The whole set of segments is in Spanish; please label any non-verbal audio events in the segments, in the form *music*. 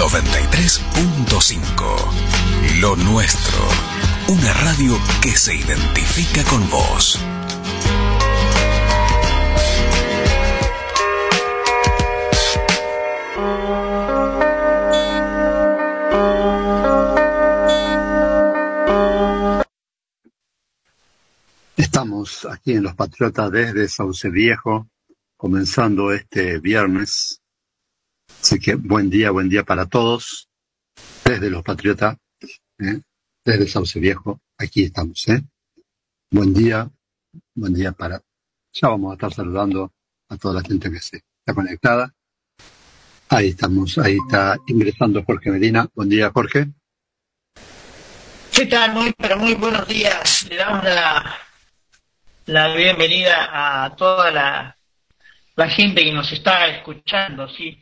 93.5. Lo nuestro. Una radio que se identifica con vos. Estamos aquí en Los Patriotas desde Sauce Viejo, comenzando este viernes. Así que buen día, buen día para todos. Desde Los Patriotas, ¿eh? desde Sauce Viejo, aquí estamos. ¿eh? Buen día, buen día para... Ya vamos a estar saludando a toda la gente que se está conectada. Ahí estamos, ahí está ingresando Jorge Medina. Buen día, Jorge. ¿Qué tal? Muy, pero muy buenos días. Le damos la, la bienvenida a toda la, la gente que nos está escuchando, sí.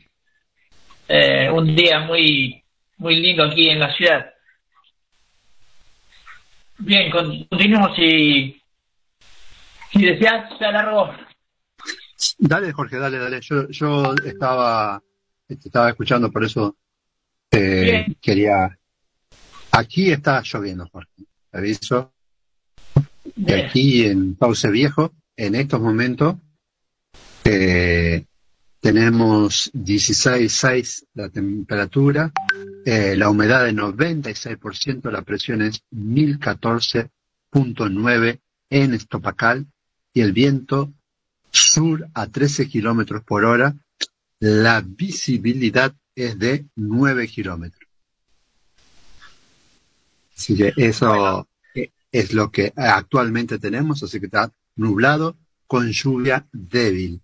Eh, un día muy, muy lindo aquí en la ciudad. Bien, continuamos y si deseas, se alargó. Dale, Jorge, dale, dale. Yo, yo estaba, estaba escuchando, por eso eh, quería. Aquí está lloviendo, Jorge. Aviso. Y aquí en Pause Viejo, en estos momentos, eh, tenemos 16,6 la temperatura, eh, la humedad de 96%, la presión es 1014.9 en Estopacal y el viento sur a 13 kilómetros por hora. La visibilidad es de 9 kilómetros. Así que eso es lo que actualmente tenemos, así que está nublado con lluvia débil.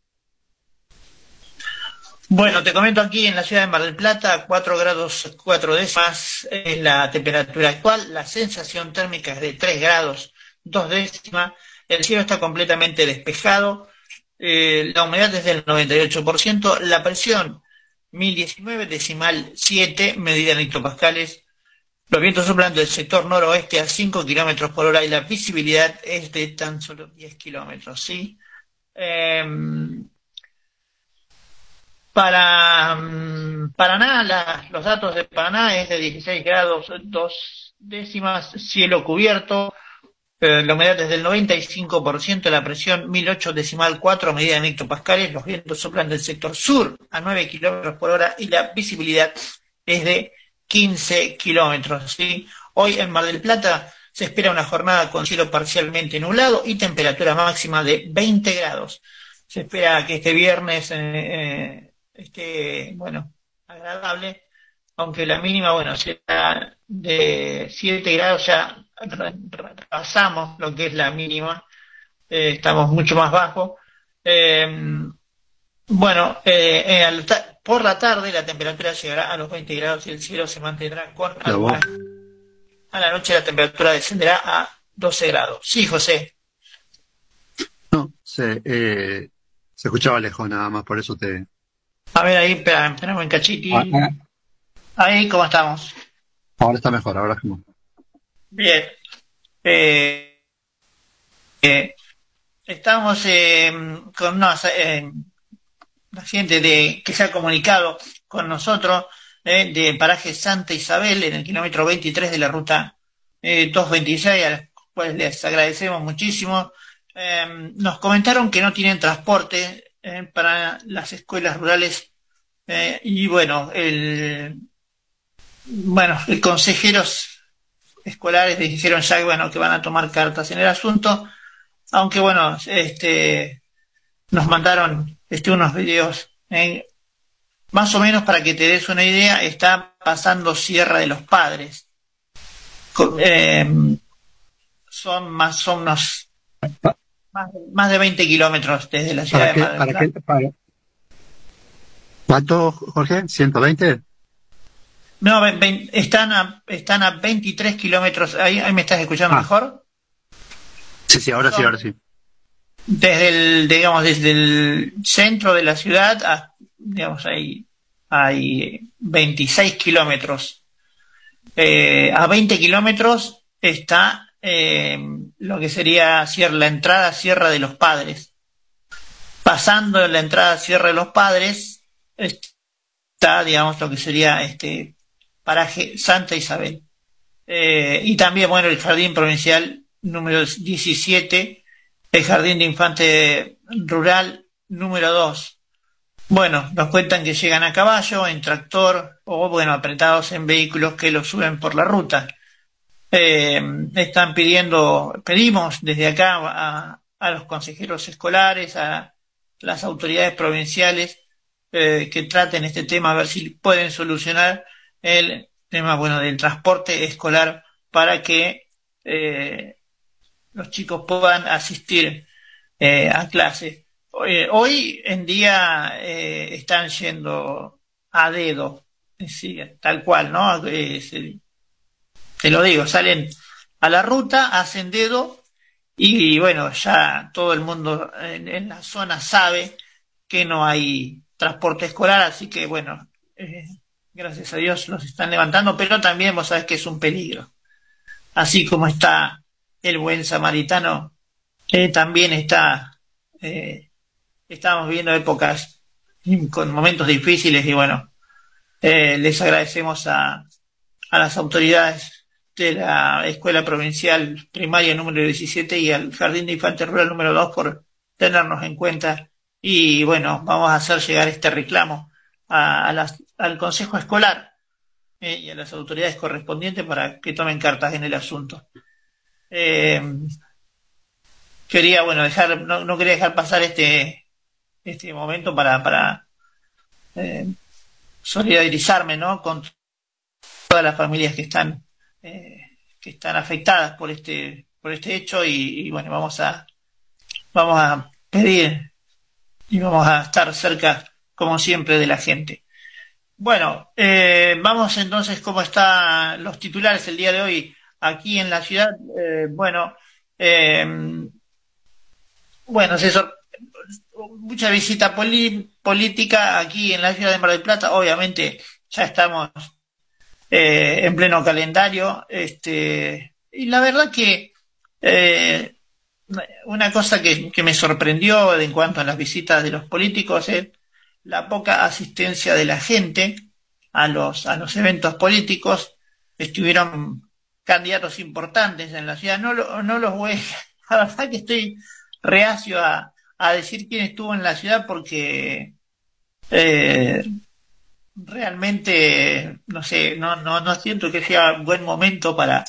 Bueno, te comento aquí en la ciudad de Mar del Plata, 4 grados 4 décimas es la temperatura actual, la sensación térmica es de 3 grados 2 décimas, el cielo está completamente despejado, eh, la humedad es del 98%, la presión 1019 decimal 7, medida en hectopascales, los vientos soplan del sector noroeste a 5 kilómetros por hora y la visibilidad es de tan solo 10 kilómetros, ¿sí? Em, para mm, Paraná, los datos de Paraná es de 16 grados 2 décimas, cielo cubierto, eh, la humedad es del 95%, la presión 1008 decimal 4 medida en hectopascales, los vientos soplan del sector sur a 9 kilómetros por hora y la visibilidad es de 15 kilómetros. ¿sí? Hoy en Mar del Plata se espera una jornada con cielo parcialmente nublado y temperatura máxima de 20 grados. Se espera que este viernes eh, eh, esté, bueno, agradable, aunque la mínima, bueno, será de 7 grados, ya pasamos lo que es la mínima, eh, estamos mucho más bajo. bueno, por la tarde la temperatura llegará a los 20 grados y el cielo se mantendrá con agua. A la noche la temperatura descenderá a 12 grados. Sí, José. No, se, eh, se escuchaba lejos nada más, por eso te... A ver, ahí, espera, esperamos en cachiti. Ah, ah. Ahí, ¿cómo estamos? Ahora está mejor, ahora es como... Bien. Eh, eh, estamos con unos la gente de, que se ha comunicado con nosotros eh, de paraje Santa Isabel en el kilómetro 23 de la ruta 226, eh, a los cuales les agradecemos muchísimo. Em, nos comentaron que no tienen transporte eh, para las escuelas rurales y bueno, el bueno, el consejeros escolares dijeron ya bueno, que van a tomar cartas en el asunto, aunque bueno, este nos mandaron este, unos videos. Eh, más o menos para que te des una idea, está pasando Sierra de los Padres. Eh, son más, son unos más, de 20 kilómetros desde la ciudad de Madrid. ¿Cuánto, Jorge? ¿120? No, están, a, están a 23 kilómetros. ¿Ahí, ¿Ahí me estás escuchando ah. mejor? Sí, sí, ahora sí, ahora sí desde el, digamos, desde el centro de la ciudad, a, digamos, hay, hay 26 kilómetros. Eh, a 20 kilómetros está eh, lo que sería la entrada Sierra de los Padres. Pasando la entrada Sierra de los Padres, está, digamos, lo que sería este paraje Santa Isabel. Eh, y también, bueno, el Jardín Provincial número 17, el Jardín de Infante Rural número 2. Bueno, nos cuentan que llegan a caballo, en tractor o, bueno, apretados en vehículos que los suben por la ruta. Eh, están pidiendo, pedimos desde acá a, los consejeros escolares, a las autoridades provinciales, eh, que traten este tema, a ver si pueden solucionar el tema, bueno, del transporte escolar para que eh, los chicos puedan asistir eh, a clase. hoy en día están yendo a dedo, tal cual, ¿no? Te lo digo, salen a la ruta, hacen dedo y bueno, ya todo el mundo en, la zona sabe que no hay transporte escolar, así que bueno, eh, gracias a Dios los están levantando, pero también vos sabés que es un peligro. Así como está el buen samaritano, eh, también está, eh, estamos viviendo épocas con momentos difíciles y bueno, les agradecemos a, a las autoridades de la Escuela Provincial Primaria número 17 y al Jardín de Infantes Rural número 2 por tenernos en cuenta. Y bueno, vamos a hacer llegar este reclamo a, las, al Consejo Escolar eh, y a las autoridades correspondientes para que tomen cartas en el asunto. Eh, quería, bueno, dejar, no, quería dejar pasar este, este momento para, para eh, solidarizarme, ¿no? Con todas las familias que están eh, que están afectadas por este por este hecho y, bueno vamos a vamos a pedir y vamos a estar cerca como siempre de la gente. Bueno eh, vamos entonces cómo están los titulares el día de hoy aquí en la ciudad. Eh, bueno bueno se mucha visita política aquí en la ciudad de Mar del Plata. Obviamente ya estamos eh, en pleno calendario. Este, y la verdad que eh, una cosa que, me sorprendió en cuanto a las visitas de los políticos es la poca asistencia de la gente a los, a los eventos políticos. Estuvieron candidatos importantes en la ciudad. No, no los voy, *laughs* la verdad que estoy reacio a, a decir quién estuvo en la ciudad porque eh, realmente, no sé, no, no, no siento que sea un buen momento para,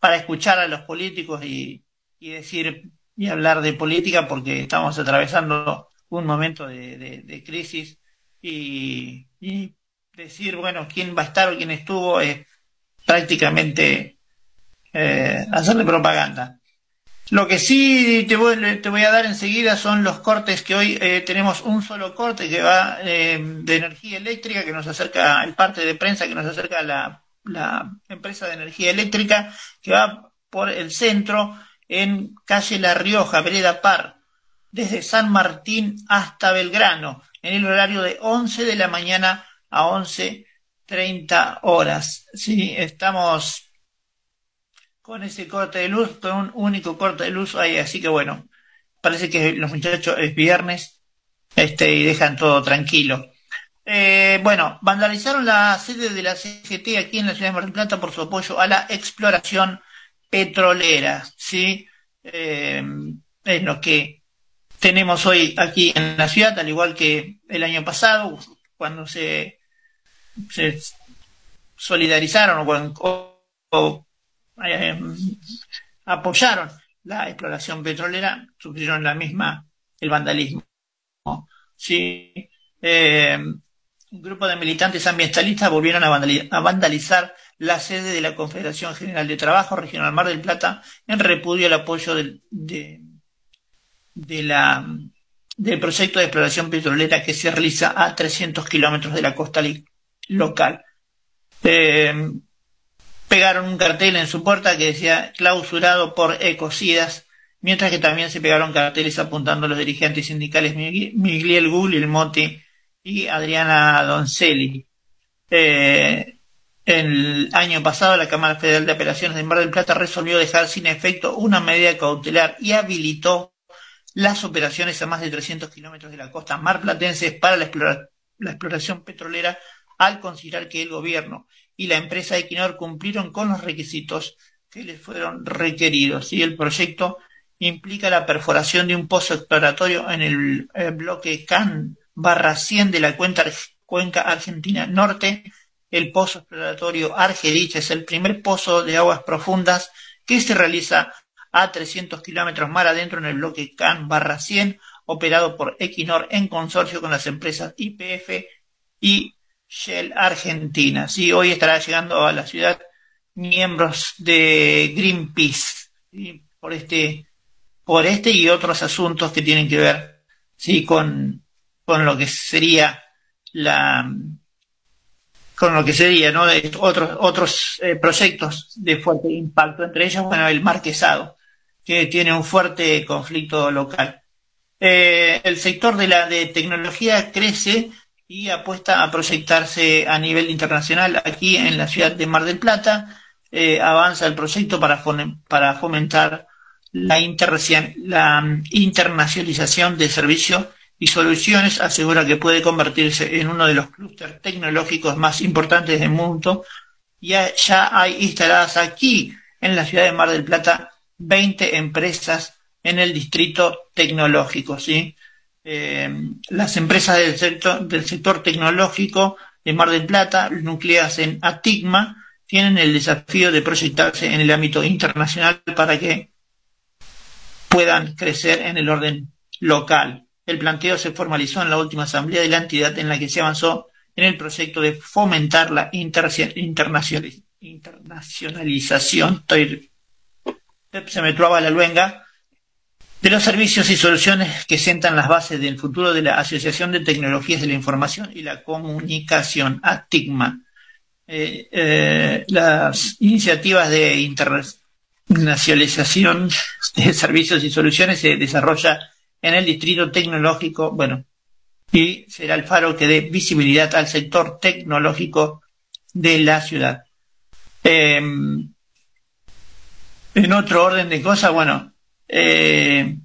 para escuchar a los políticos y, y decir y hablar de política porque estamos atravesando un momento de, de, crisis y, y, decir, bueno, quién va a estar o quién estuvo es prácticamente eh, hacerle propaganda. Lo que sí te voy, te voy a dar enseguida son los cortes que hoy eh, tenemos un solo corte que va eh, de energía eléctrica que nos acerca, el parte de prensa que nos acerca la empresa de energía eléctrica que va por el centro en calle La Rioja, Vereda Par, desde San Martín hasta Belgrano, en el horario de 11 de la mañana a 11.30 horas. Sí, estamos con ese corte de luz, con un único corte de luz ahí, así que bueno, parece que los muchachos es viernes este, y dejan todo tranquilo. Eh, bueno, vandalizaron la sede de la CGT aquí en la ciudad de Mar del Plata por su apoyo a la exploración petrolera, ¿sí? Eh, es lo que tenemos hoy aquí en la ciudad, al igual que el año pasado, cuando se, solidarizaron o eh, apoyaron la exploración petrolera, sufrieron la misma, el vandalismo. Sí, eh, un grupo de militantes ambientalistas volvieron a, vandalizar la sede de la Confederación General de Trabajo Regional Mar del Plata en repudio al apoyo del, de, la, del proyecto de exploración petrolera que se realiza a 300 kilómetros de la costa local. Eh, pegaron un cartel en su puerta que decía clausurado por ecocidas, mientras que también se pegaron carteles apuntando a los dirigentes sindicales Miguel Guglielmotti y Adriana Doncelli. Eh, el año pasado la Cámara Federal de Apelaciones de Mar del Plata resolvió dejar sin efecto una medida cautelar y habilitó las operaciones a más de 300 kilómetros de la costa marplatense para la, la exploración petrolera al considerar que el gobierno y la empresa Equinor cumplieron con los requisitos que les fueron requeridos. Y el proyecto implica la perforación de un pozo exploratorio en el, bloque CAN barra 100 de la cuenca argentina norte. El pozo exploratorio Argerich es el primer pozo de aguas profundas que se realiza a 300 kilómetros mar adentro en el bloque CAN barra 100, operado por Equinor en consorcio con las empresas IPF y Shell Argentina. Sí, hoy estará llegando a la ciudad miembros de Greenpeace por este por este y otros asuntos que tienen que ver sí con, con lo que sería la con lo que sería no otros otros eh, proyectos de fuerte impacto entre ellos bueno el marquesado que tiene un fuerte conflicto local eh, el sector de la de tecnología crece y apuesta a proyectarse a nivel internacional aquí en la ciudad de Mar del Plata eh, avanza el proyecto para, para fomentar la, la internacionalización de servicios y soluciones, asegura que puede convertirse en uno de los clústeres tecnológicos más importantes del mundo. Ya, ya hay instaladas aquí en la ciudad de Mar del Plata 20 empresas en el distrito tecnológico, ¿sí? Eh, las empresas del sector, del sector tecnológico de Mar del Plata, nucleadas en Atigma, tienen el desafío de proyectarse en el ámbito internacional para que puedan crecer en el orden local. El planteo se formalizó en la última asamblea de la entidad en la que se avanzó en el proyecto de fomentar la internacionalización, se me traba la luenga, de los servicios y soluciones que sentan las bases del futuro de la Asociación de Tecnologías de la Información y la Comunicación, ATICMA. Eh, eh, las iniciativas de internacionalización de servicios y soluciones se desarrolla en el distrito tecnológico, bueno, y será el faro que dé visibilidad al sector tecnológico de la ciudad. Em, en otro orden de cosas, bueno, eh,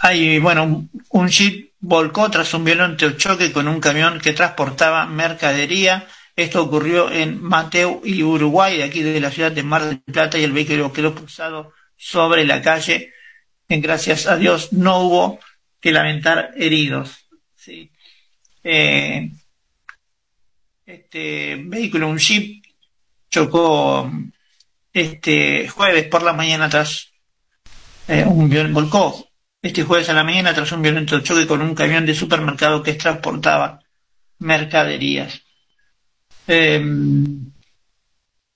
hay, bueno, un, jeep volcó tras un violento choque con un camión que transportaba mercadería. Esto ocurrió en Mateo y Uruguay, de aquí de la ciudad de Mar del Plata, y el vehículo quedó cruzado sobre la calle. En gracias a Dios no hubo que lamentar heridos. ¿sí? Eh, este vehículo, un jeep, chocó este jueves por la mañana tras eh, un volcó este jueves a la mañana tras un violento choque con un camión de supermercado que transportaba mercaderías. Em,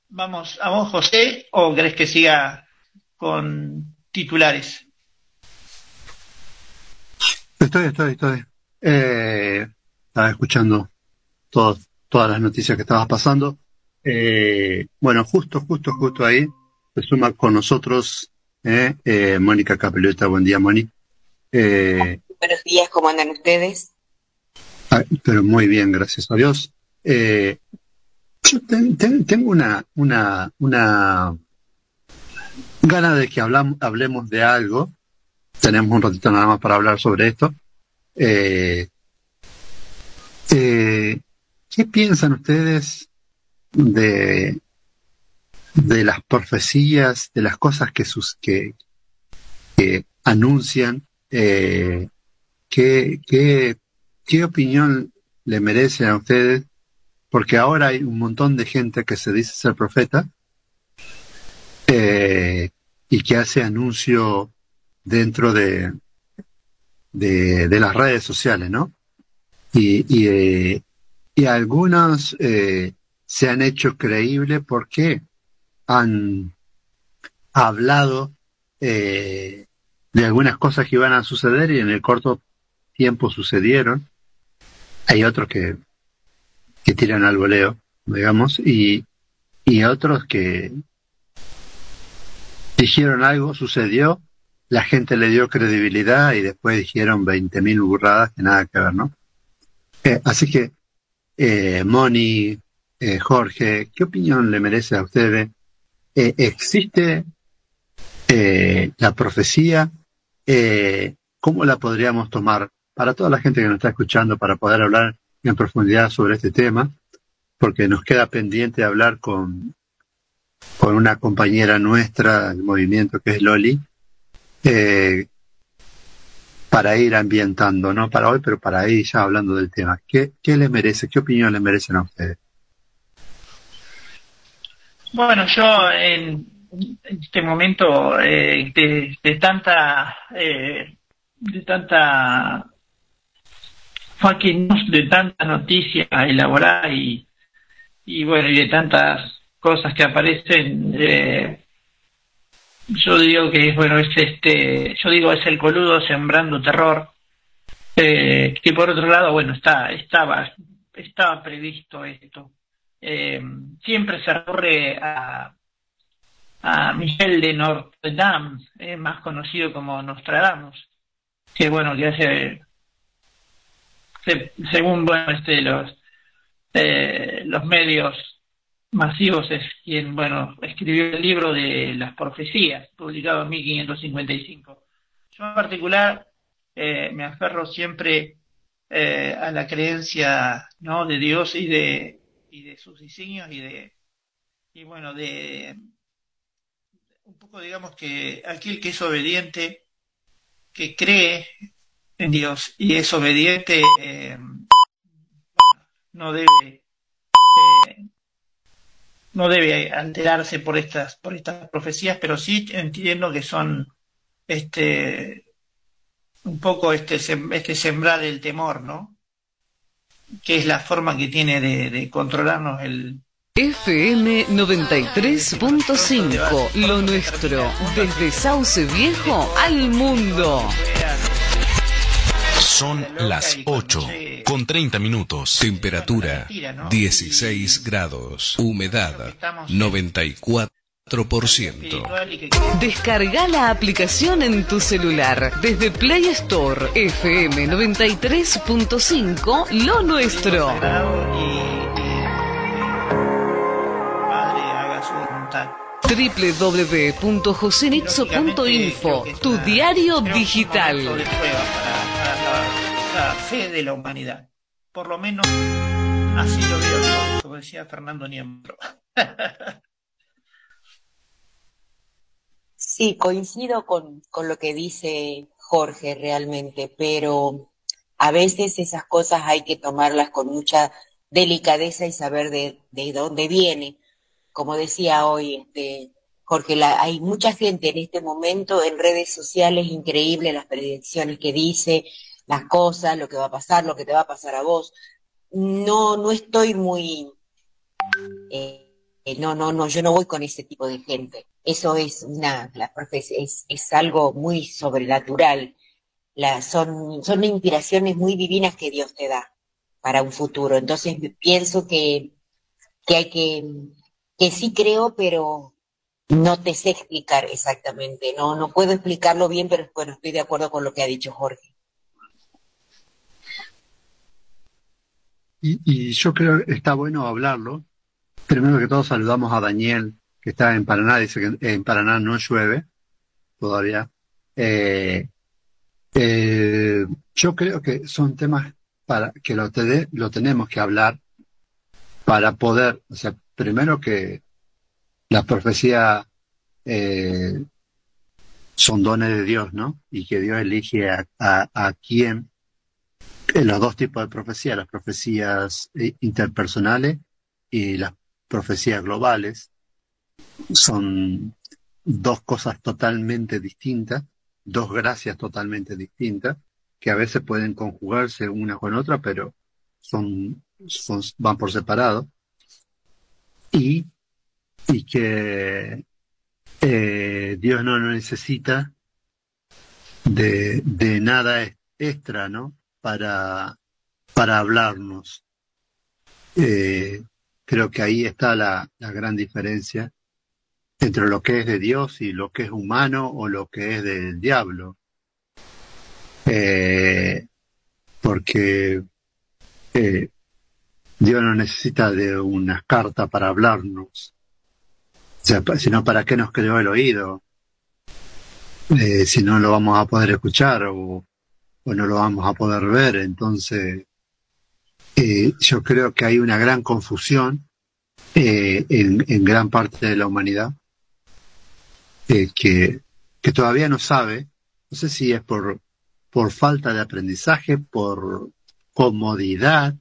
vamos a vos, José, o crees que siga con titulares? Estoy, estoy, estoy. Eh, estaba escuchando todas las noticias que estabas pasando. Eh, bueno, justo, justo, justo ahí se suma con nosotros eh, eh, Mónica Capeleta. Buen día, Moni. Eh, Buenos días, ¿cómo andan ustedes? Ah, pero muy bien, gracias a Dios. Eh, yo tengo una, una, una gana de que hablamos, hablemos de algo. Tenemos un ratito nada más para hablar sobre esto. Eh, eh, ¿Qué piensan ustedes de, de las profecías, de las cosas que, sus, que, que anuncian, eh, ¿qué, qué, qué opinión le merecen a ustedes? Porque ahora hay un montón de gente que se dice ser profeta eh, y que hace anuncio dentro de, de, de las redes sociales, ¿no? Y, y, eh, y algunos eh, se han hecho creíbles porque han hablado eh, de algunas cosas que iban a suceder y en el corto tiempo sucedieron. Hay otros que, que tiran al voleo, digamos, y, y otros que dijeron algo, sucedió, la gente le dio credibilidad y después dijeron 20.000 burradas que nada que ver, ¿no? Eh, así que, eh, Moni, eh, Jorge, ¿qué opinión le merece a ustedes? Eh, ¿Existe eh, la profecía? ¿Cómo la podríamos tomar para toda la gente que nos está escuchando para poder hablar en profundidad sobre este tema, porque nos queda pendiente hablar con, con una compañera nuestra del movimiento que es Loli, para ir ambientando, no para hoy, pero para ir ya hablando del tema. ¿Qué, qué le merece? ¿Qué opinión le merecen a ustedes? Bueno, yo en, este momento eh, de, tanta eh, de tanta fucking de tanta noticia elaborada y, y bueno y de tantas cosas que aparecen eh, yo digo que bueno es este yo digo es el coludo sembrando terror eh, que por otro lado bueno está estaba estaba previsto esto eh, siempre se recurre a a Michel de Notre Dame, eh, más conocido como Nostradamus, que bueno, que hace, según bueno, este, los, eh, los medios masivos es quien, bueno, escribió el libro de las profecías, publicado en 1555. Yo en particular me aferro siempre a la creencia, ¿no?, de Dios y de, y de sus diseños y de, y bueno, de, un poco digamos que aquel que es obediente, que cree en Dios y es obediente, eh, no debe eh, no debe alterarse por estas por estas profecías, pero sí entiendo que son este un poco este este sembrar el temor, ¿no? Que es la forma que tiene de controlarnos el, FM 93.5, lo nuestro, desde Sauce Viejo al mundo. Son las 8 con 30 minutos. Temperatura 16 grados. Humedad 94%. Descarga la aplicación en tu celular desde Play Store FM 93.5 Lo Nuestro. www.josenitzo.info, tu diario digital. La fe de la humanidad. Por lo menos así lo veo yo, como decía Fernando Niembro. *laughs* Sí, coincido con, con lo que dice Jorge realmente, pero a veces esas cosas hay que tomarlas con mucha delicadeza y saber de, de dónde viene como decía hoy este, Jorge, la, hay mucha gente en este momento en redes sociales, increíble las predicciones que dice, las cosas, lo que va a pasar, lo que te va a pasar a vos. No, no estoy muy, eh, no, no, no, yo no voy con ese tipo de gente. Eso es una, la es, es algo muy sobrenatural. Son, son inspiraciones muy divinas que Dios te da para un futuro. Entonces pienso que, que hay que que sí creo, pero no te sé explicar exactamente. No, no puedo explicarlo bien, pero bueno, estoy de acuerdo con lo que ha dicho Jorge. Y, yo creo que está bueno hablarlo. Primero que todo saludamos a Daniel, que está en Paraná, dice que en Paraná no llueve todavía. Eh, eh, yo creo que son temas para que lo, lo tenemos que hablar para poder, o sea, primero que la profecía eh, son dones de Dios, ¿no? Y que Dios elige a, a, quién. En los dos tipos de profecías, las profecías interpersonales y las profecías globales, son dos cosas totalmente distintas, dos gracias totalmente distintas, que a veces pueden conjugarse una con otra, pero son, son van por separado y, y que eh, Dios no necesita de, nada extra, ¿no? Para, para hablarnos. Eh, creo que ahí está la, la gran diferencia entre lo que es de Dios y lo que es humano o lo que es del diablo. Eh, porque eh, Dios no necesita de una carta para hablarnos, o sea, sino para qué nos creó el oído, eh, si no lo vamos a poder escuchar o, no lo vamos a poder ver. Entonces, eh, yo creo que hay una gran confusión eh, en, gran parte de la humanidad eh, que, que todavía no sabe, no sé si es por, por falta de aprendizaje, por comodidad,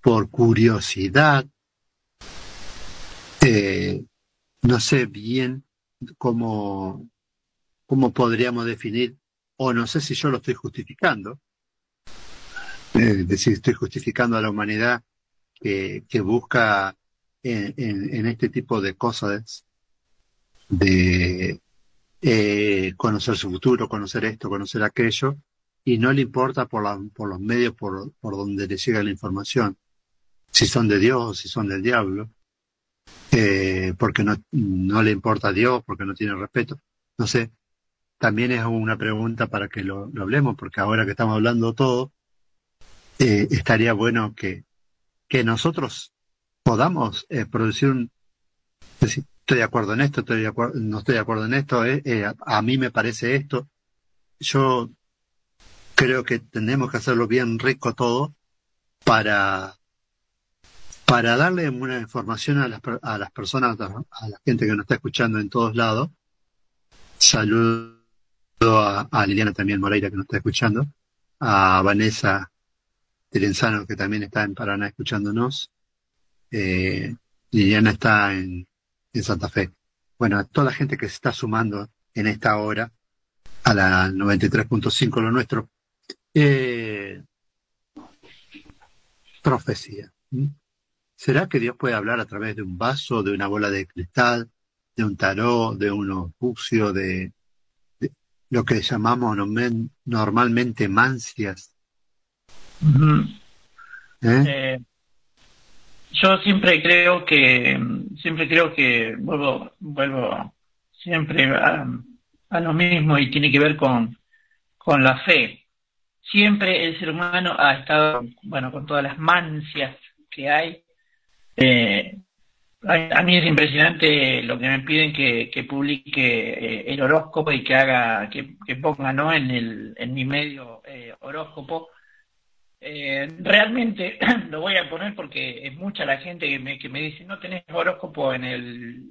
por curiosidad, no sé bien cómo, cómo podríamos definir, o no sé si yo lo estoy justificando, es decir, estoy justificando a la humanidad que, que busca en, en, en, este tipo de cosas de eh, conocer su futuro, conocer esto, conocer aquello, y no le importa por, la, por los medios por, por donde le llega la información, si son de Dios o si son del diablo, eh, porque no, no le importa a Dios, porque no tiene respeto. No sé, también es una pregunta para que lo, lo hablemos, porque ahora que estamos hablando todo, eh, estaría bueno que, que nosotros podamos eh, producir un... Decir, estoy de acuerdo en esto, estoy de acuerdo, no estoy de acuerdo en esto, eh, eh, a, a, mí me parece esto. Yo creo que tenemos que hacerlo bien rico todo para, para darle una información a las, a las personas, a la gente que nos está escuchando en todos lados. Saludo a, a Liliana también Moreira que nos está escuchando, a Vanessa Tirenzano que también está en Paraná escuchándonos. Eh, Liliana está en, en Santa Fe. Bueno, a toda la gente que se está sumando en esta hora a la 93.5 lo nuestro. Eh, profecía. ¿Será que Dios puede hablar a través de un vaso, de una bola de cristal, de un tarot, de un opucio, de, de lo que llamamos normalmente mancias? Uh. ¿Eh? Yo siempre creo que, siempre creo que vuelvo, vuelvo siempre a, lo mismo y tiene que ver con, con la fe. Siempre el ser humano ha estado, bueno, con todas las mancias que hay. Eh, a, a, mí es impresionante lo que me piden que, que publique eh, el horóscopo y que haga, que, que ponga, ¿no? En el, en mi medio eh, horóscopo eh, realmente *clears throat* lo voy a poner porque es mucha la gente que me, que me dice no tenés horóscopo en el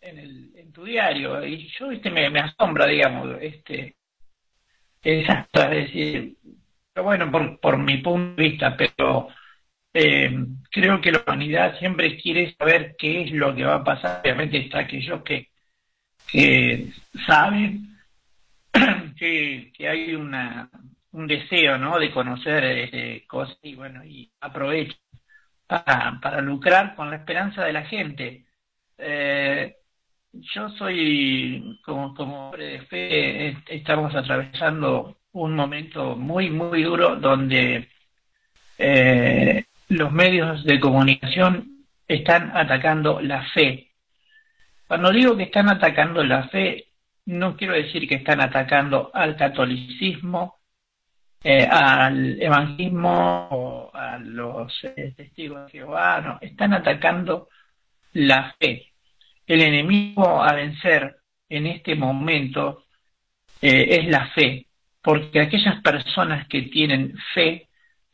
en, el, en tu diario y yo este me, asombra digamos este exacto es decir pero bueno por, por mi punto de vista pero eh, creo que la humanidad siempre quiere saber qué es lo que va a pasar. Obviamente está aquellos que que saben *clears throat* que, que hay una un deseo, ¿no? De conocer eh, cosas y bueno, y aprovecho para, para lucrar con la esperanza de la gente. Eh, yo soy, como, como hombre de fe, estamos atravesando un momento muy, muy duro donde eh, los medios de comunicación están atacando la fe. Cuando digo que están atacando la fe, no quiero decir que están atacando al catolicismo, eh, al evangelismo o a los eh, testigos de Jehová, no, están atacando la fe. El enemigo a vencer en este momento eh, es la fe, porque aquellas personas que tienen fe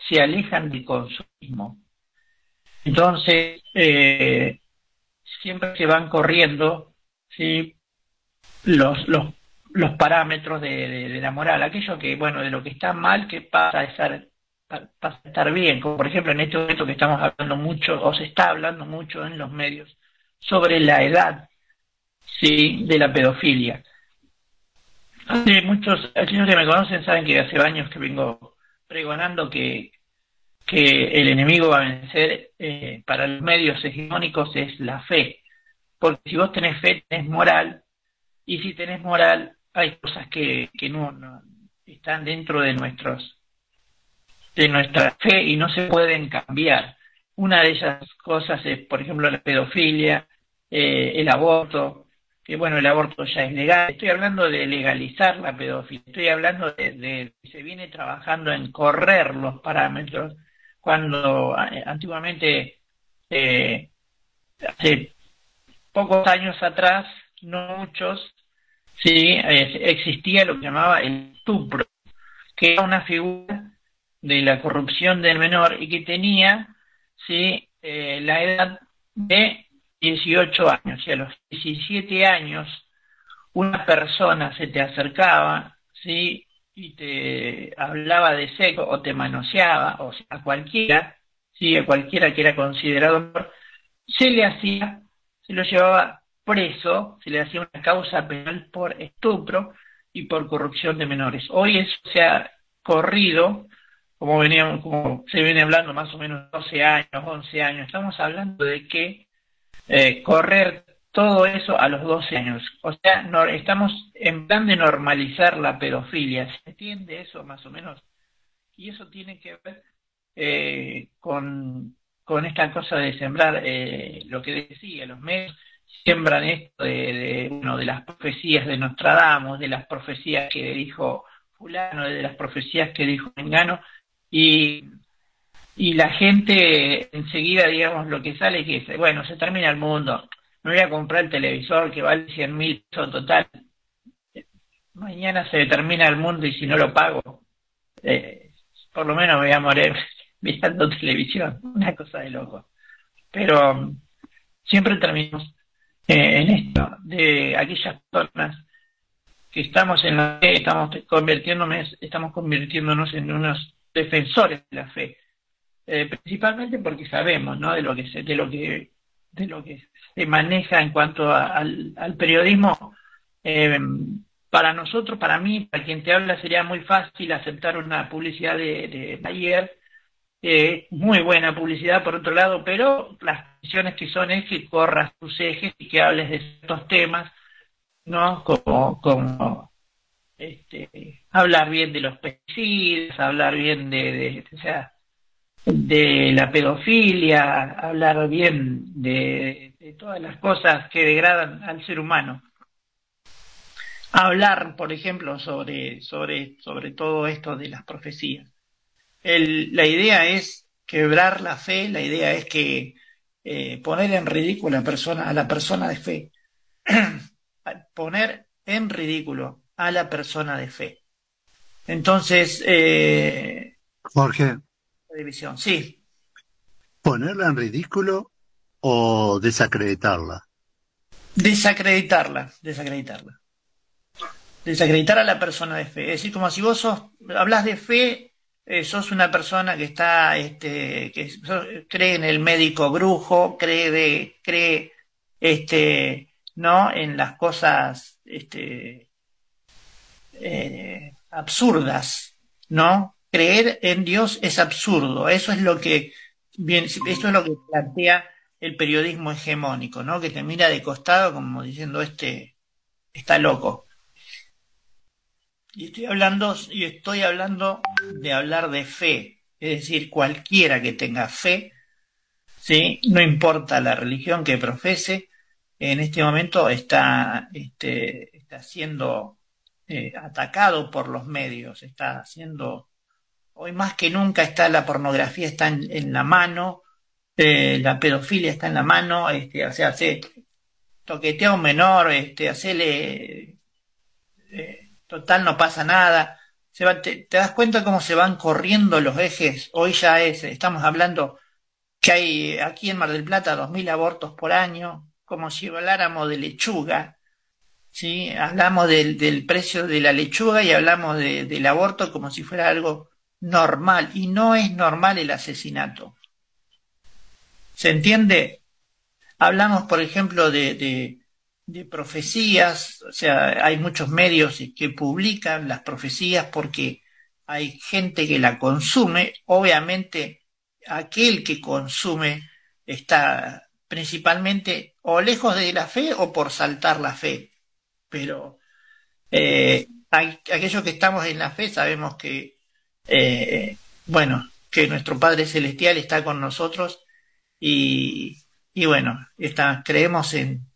se alejan del consumismo. Entonces, siempre se van corriendo ¿sí? los, los los parámetros de, la moral, aquello que, bueno, de lo que está mal, que pasa a estar, pasa a estar bien, como por ejemplo en este momento que estamos hablando mucho, o se está hablando mucho en los medios, sobre la edad, sí, de la pedofilia. Hace muchos, aquellos que me conocen saben que hace años que vengo pregonando que, que el enemigo va a vencer eh, para los medios hegemónicos es la fe. Porque si vos tenés fe, tenés moral, y si tenés moral, hay cosas que, no, no, están dentro de nuestros de nuestra fe y no se pueden cambiar. Una de esas cosas es, por ejemplo, la pedofilia, eh, el aborto, que bueno, el aborto ya es legal. Estoy hablando de legalizar la pedofilia, estoy hablando de, de se viene trabajando en correr los parámetros cuando antiguamente, eh, hace pocos años atrás, no muchos, sí, existía lo que llamaba el estupro, que era una figura de la corrupción del menor y que tenía ¿sí? Eh, la edad de 18 años. Y a los 17 años una persona se te acercaba ¿sí? y te hablaba de seco o te manoseaba, o sea, a cualquiera, ¿sí? a cualquiera que era considerado, se le hacía, se lo llevaba preso, se le hacía una causa penal por estupro y por corrupción de menores. Hoy eso se ha corrido, como, veníamos, como se viene hablando más o menos 12 años, 11 años, estamos hablando de que eh, correr todo eso a los 12 años. O sea, no, estamos en plan de normalizar la pedofilia. ¿Se entiende eso más o menos? Y eso tiene que ver eh, con, con esta cosa de sembrar eh, lo que decía, los medios siembran esto de, bueno, de las profecías de Nostradamus, de las profecías que dijo fulano, de las profecías que dijo Engano, y, y la gente enseguida, digamos, lo que sale es que, bueno, se termina el mundo, me voy a comprar el televisor que vale 100 mil pesos total, mañana se termina el mundo y si no lo pago, eh, por lo menos me voy a morir *laughs* mirando televisión, una cosa de loco. Pero siempre terminamos eh, en esto, de aquellas personas que estamos en la fe, estamos convirtiéndonos, estamos convirtiéndonos en unos defensores de la fe, eh, principalmente porque sabemos, ¿no? De lo que se, de lo que, de lo que se maneja en cuanto al, periodismo. Eh, para nosotros, para mí, para quien te habla, sería muy fácil aceptar una publicidad de, de ayer eh, muy buena publicidad por otro lado, pero las condiciones que son es que corras tus ejes y que hables de estos temas, ¿no? Como, como este, hablar bien de los pesticidas, hablar bien de, de, o sea, de la pedofilia, hablar bien de, de todas las cosas que degradan al ser humano hablar, por ejemplo, sobre, sobre, sobre todo esto de las profecías la idea es quebrar la fe, la idea es que eh, poner en ridículo a, persona, a la persona de fe, *clears throat* poner en ridículo a la persona de fe. Entonces, eh, Jorge. División, sí. ¿Ponerla en ridículo o desacreditarla? Desacreditarla, desacreditarla. Desacreditar a la persona de fe. Es decir, como si vos sos, hablas de fe eh, sos una persona que está, este, que cree en el médico brujo, cree de, cree, este, no, en las cosas, este, eh, absurdas, ¿no? Creer en Dios es absurdo. Eso es lo que, bien, eso es lo que plantea el periodismo hegemónico, ¿no? Que te mira de costado como diciendo este está loco. Y estoy hablando, y estoy hablando de hablar de fe, es decir, cualquiera que tenga fe, ¿sí? no importa la religión que profese, en este momento está, este, está siendo eh, atacado por los medios, está siendo, hoy más que nunca está la pornografía está en, la mano, eh, la pedofilia está en la mano, este, o sea, se toquetea a un menor, este, hacele eh, total no pasa nada. Se te, das cuenta cómo se van corriendo los ejes. Hoy ya es, estamos hablando que hay aquí en Mar del Plata dos mil abortos por año, como si habláramos de lechuga. ¿sí? Hablamos del, precio de la lechuga y hablamos de, del aborto como si fuera algo normal. Y no es normal el asesinato. ¿Se entiende? Hablamos, por ejemplo, de de profecías, o sea, hay muchos medios que publican las profecías porque hay gente que la consume, obviamente aquel que consume está principalmente o lejos de la fe o por saltar la fe, pero eh, aquellos que estamos en la fe sabemos que, eh, bueno, que nuestro Padre Celestial está con nosotros y, y bueno, está, creemos en,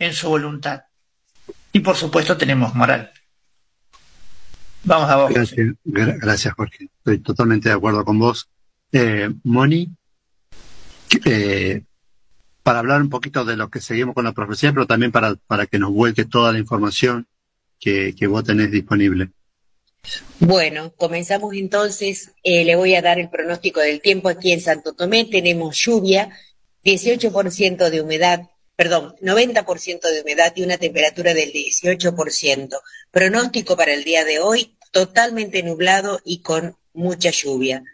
en su voluntad. Y por supuesto tenemos moral. Vamos a vos. Gracias, Jorge. Estoy totalmente de acuerdo con vos. Eh, Moni, eh, para hablar un poquito de lo que seguimos con la profecía, pero también para, para que nos vuelque toda la información que, que vos tenés disponible. Bueno, comenzamos entonces. Eh, le voy a dar el pronóstico del tiempo aquí en Santo Tomé. Tenemos lluvia, 18% de humedad, perdón, 90% de humedad y una temperatura del 18%. Pronóstico para el día de hoy, totalmente nublado y con mucha lluvia.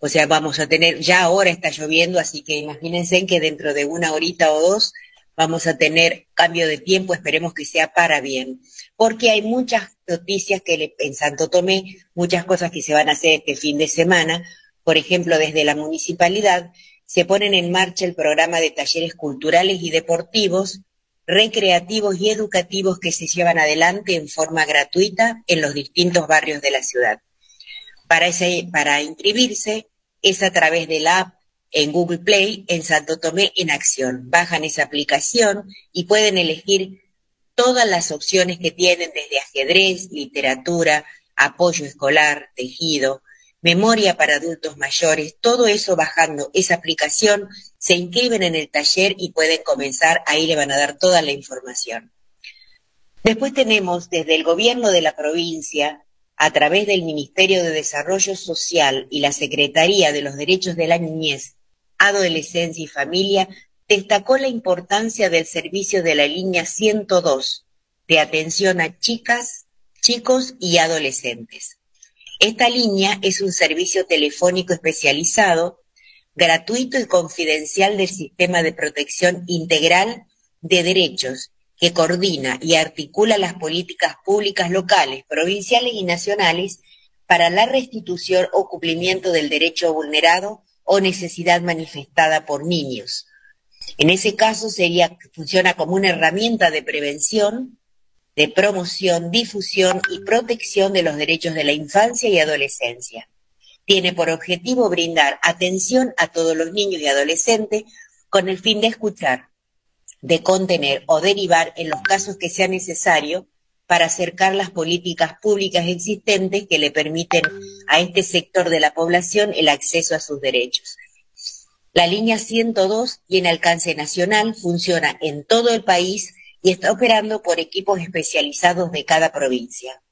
O sea, vamos a tener, ya ahora está lloviendo, así que imagínense que dentro de una horita o dos vamos a tener cambio de tiempo, esperemos que sea para bien, porque hay muchas noticias que en Santo Tomé, muchas cosas que se van a hacer este fin de semana, por ejemplo, desde la municipalidad se ponen en marcha el programa de talleres culturales y deportivos, recreativos y educativos que se llevan adelante en forma gratuita en los distintos barrios de la ciudad. Para, ese, para inscribirse es a través de la app en Google Play en Santo Tomé en acción. Bajan esa aplicación y pueden elegir todas las opciones que tienen desde ajedrez, literatura, apoyo escolar, tejido, memoria para adultos mayores, todo eso bajando esa aplicación, se inscriben en el taller y pueden comenzar, ahí le van a dar toda la información. Después tenemos desde el gobierno de la provincia a través del Ministerio de Desarrollo Social y la Secretaría de los Derechos de la Niñez, Adolescencia y Familia, destacó la importancia del servicio de la línea 102 de atención a chicas, chicos y adolescentes. Esta línea es un servicio telefónico especializado, gratuito y confidencial del Sistema de Protección Integral de Derechos que coordina y articula las políticas públicas locales, provinciales y nacionales para la restitución o cumplimiento del derecho vulnerado o necesidad manifestada por niños. En ese caso sería, funciona como una herramienta de prevención, de promoción, difusión y protección de los derechos de la infancia y adolescencia. Tiene por objetivo brindar atención a todos los niños y adolescentes con el fin de escuchar, de contener o derivar en los casos que sea necesario para acercar las políticas públicas existentes que le permiten a este sector de la población el acceso a sus derechos. La línea 102 tiene alcance nacional, funciona en todo el país y está operando por equipos especializados de cada provincia.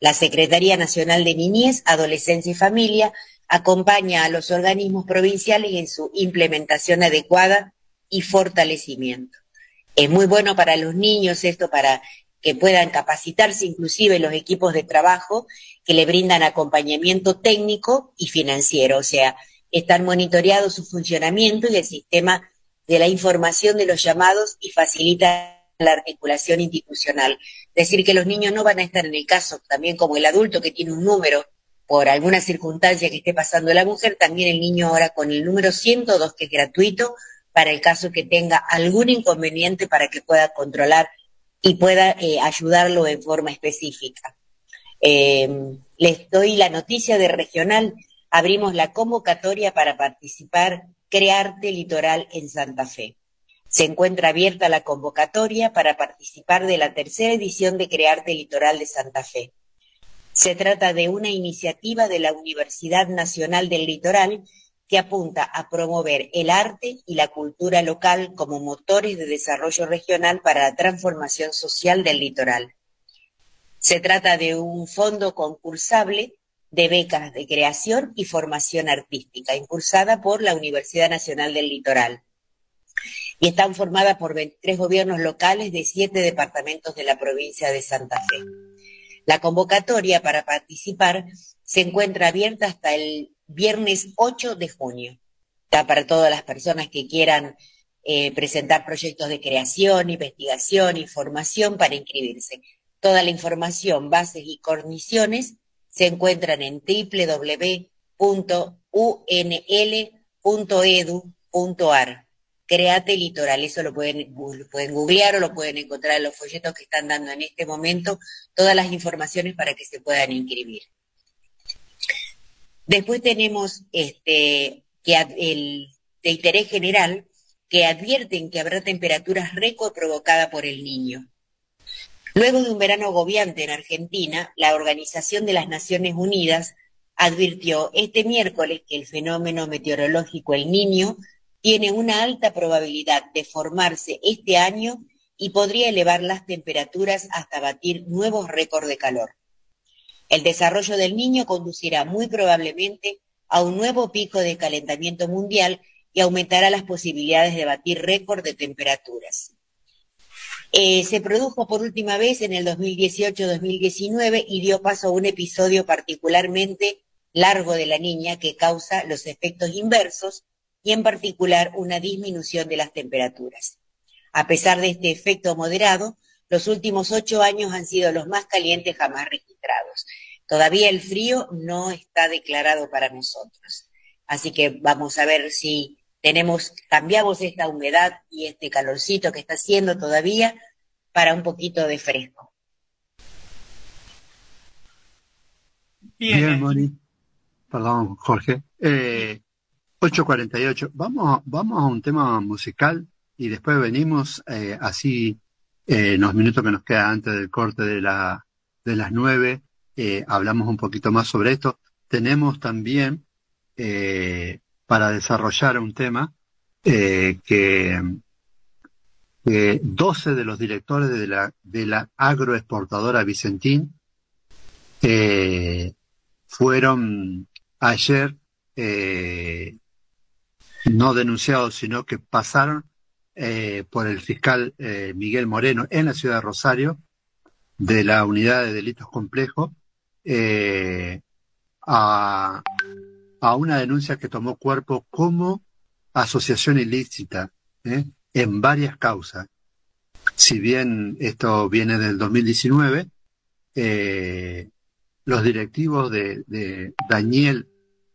La Secretaría Nacional de Niñez, Adolescencia y Familia acompaña a los organismos provinciales en su implementación adecuada y fortalecimiento. Es muy bueno para los niños esto, para que puedan capacitarse inclusive los equipos de trabajo que le brindan acompañamiento técnico y financiero, o sea, están monitoreados su funcionamiento y el sistema de la información de los llamados y facilita la articulación institucional. Decir, que los niños no van a estar en el caso, también como el adulto que tiene un número por alguna circunstancia que esté pasando la mujer, también el niño ahora con el número 102, que es gratuito, para el caso que tenga algún inconveniente para que pueda controlar y pueda eh, ayudarlo en forma específica. Eh, les doy la noticia de regional. Abrimos la convocatoria para participar Crearte Litoral en Santa Fe. Se encuentra abierta la convocatoria para participar de la tercera edición de Crearte Litoral de Santa Fe. Se trata de una iniciativa de la Universidad Nacional del Litoral que apunta a promover el arte y la cultura local como motores de desarrollo regional para la transformación social del litoral. Se trata de un fondo concursable de becas de creación y formación artística, impulsada por la Universidad Nacional del Litoral. Y están formadas por 23 gobiernos locales de siete departamentos de la provincia de Santa Fe. La convocatoria para participar se encuentra abierta hasta el viernes 8 de junio. Está para todas las personas que quieran eh, presentar proyectos de creación, investigación, información para inscribirse. Toda la información, bases y condiciones se encuentran en www.unl.edu.ar. Créate Litoral, eso lo pueden, lo pueden googlear o lo pueden encontrar en los folletos que están dando en este momento, todas las informaciones para que se puedan inscribir. Después tenemos este, que el de interés general que advierten que habrá temperaturas récord provocadas por el niño. Luego de un verano agobiante en Argentina, la Organización de las Naciones Unidas advirtió este miércoles que el fenómeno meteorológico El Niño tiene una alta probabilidad de formarse este año y podría elevar las temperaturas hasta batir nuevos récords de calor. El desarrollo del niño conducirá muy probablemente a un nuevo pico de calentamiento mundial y aumentará las posibilidades de batir récord de temperaturas. Eh, se produjo por última vez en el 2018-2019 y dio paso a un episodio particularmente largo de la niña que causa los efectos inversos y en particular una disminución de las temperaturas. A pesar de este efecto moderado, los últimos ocho años han sido los más calientes jamás registrados. Todavía el frío no está declarado para nosotros. Así que vamos a ver si tenemos, cambiamos esta humedad y este calorcito que está haciendo todavía para un poquito de fresco. Bien, Moni. Perdón, Jorge. Eh, 8.48. Vamos, vamos a un tema musical y después venimos eh, así eh, en los minutos que nos quedan antes del corte de, la, de las nueve. Eh, hablamos un poquito más sobre esto. Tenemos también para desarrollar un tema que, 12 de los directores de la, de la agroexportadora Vicentín fueron ayer no denunciados, sino que pasaron eh, por el fiscal eh, Miguel Moreno en la ciudad de Rosario, de la unidad de delitos complejos, eh, a, a una denuncia que tomó cuerpo como asociación ilícita ¿eh? en varias causas. Si bien esto viene del 2019, eh, los directivos de, de, Daniel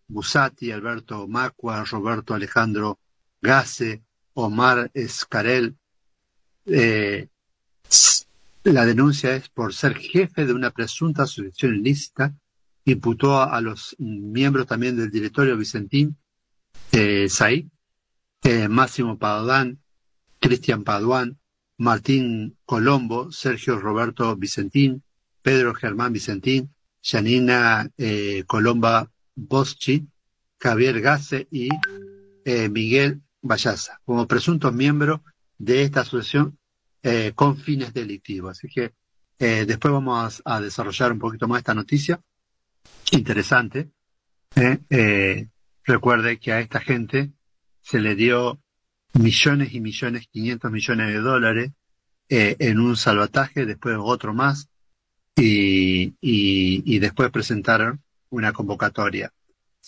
Busati, Alberto Macua, Roberto Alejandro Gase, Omar Escarel, eh, la denuncia es por ser jefe de una presunta asociación ilícita imputó a, los miembros también del directorio Vicentín, eh, Said, eh, Máximo Paduán, Cristian Paduán, Martín Colombo, Sergio Roberto Vicentín, Pedro Germán Vicentín, Janina eh, Colomba Boschi, Javier Gase y eh, Miguel Vallaza, como presuntos miembros de esta asociación eh, con fines delictivos. Así que eh, después vamos a, desarrollar un poquito más esta noticia interesante. recuerde que a esta gente se le dio millones y millones, 500 millones de dólares en un salvataje, después otro más, y, y, después presentaron una convocatoria.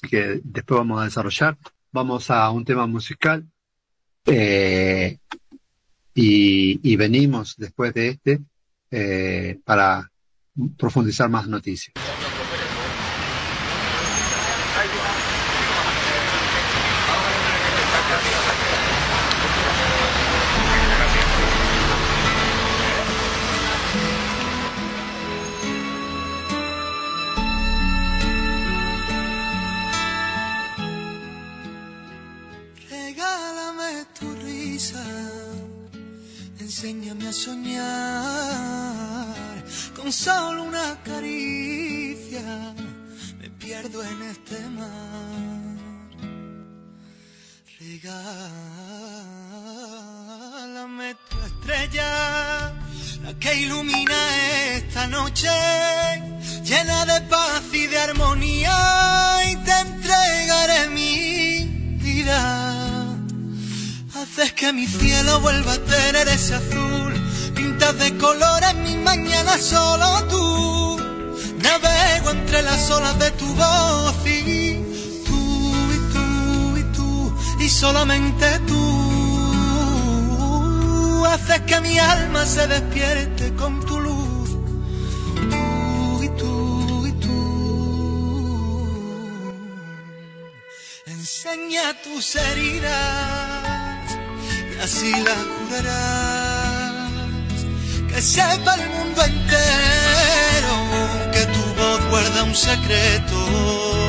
Que después vamos a desarrollar. Vamos a un tema musical eh, y, y, venimos después de este eh, para profundizar más noticias. Solamente tú. Haces que mi alma se despierte con tu luz. Tú y tú y tú. Enseña tus heridas así la curarás. Que sepa el mundo entero que tu voz guarda un secreto.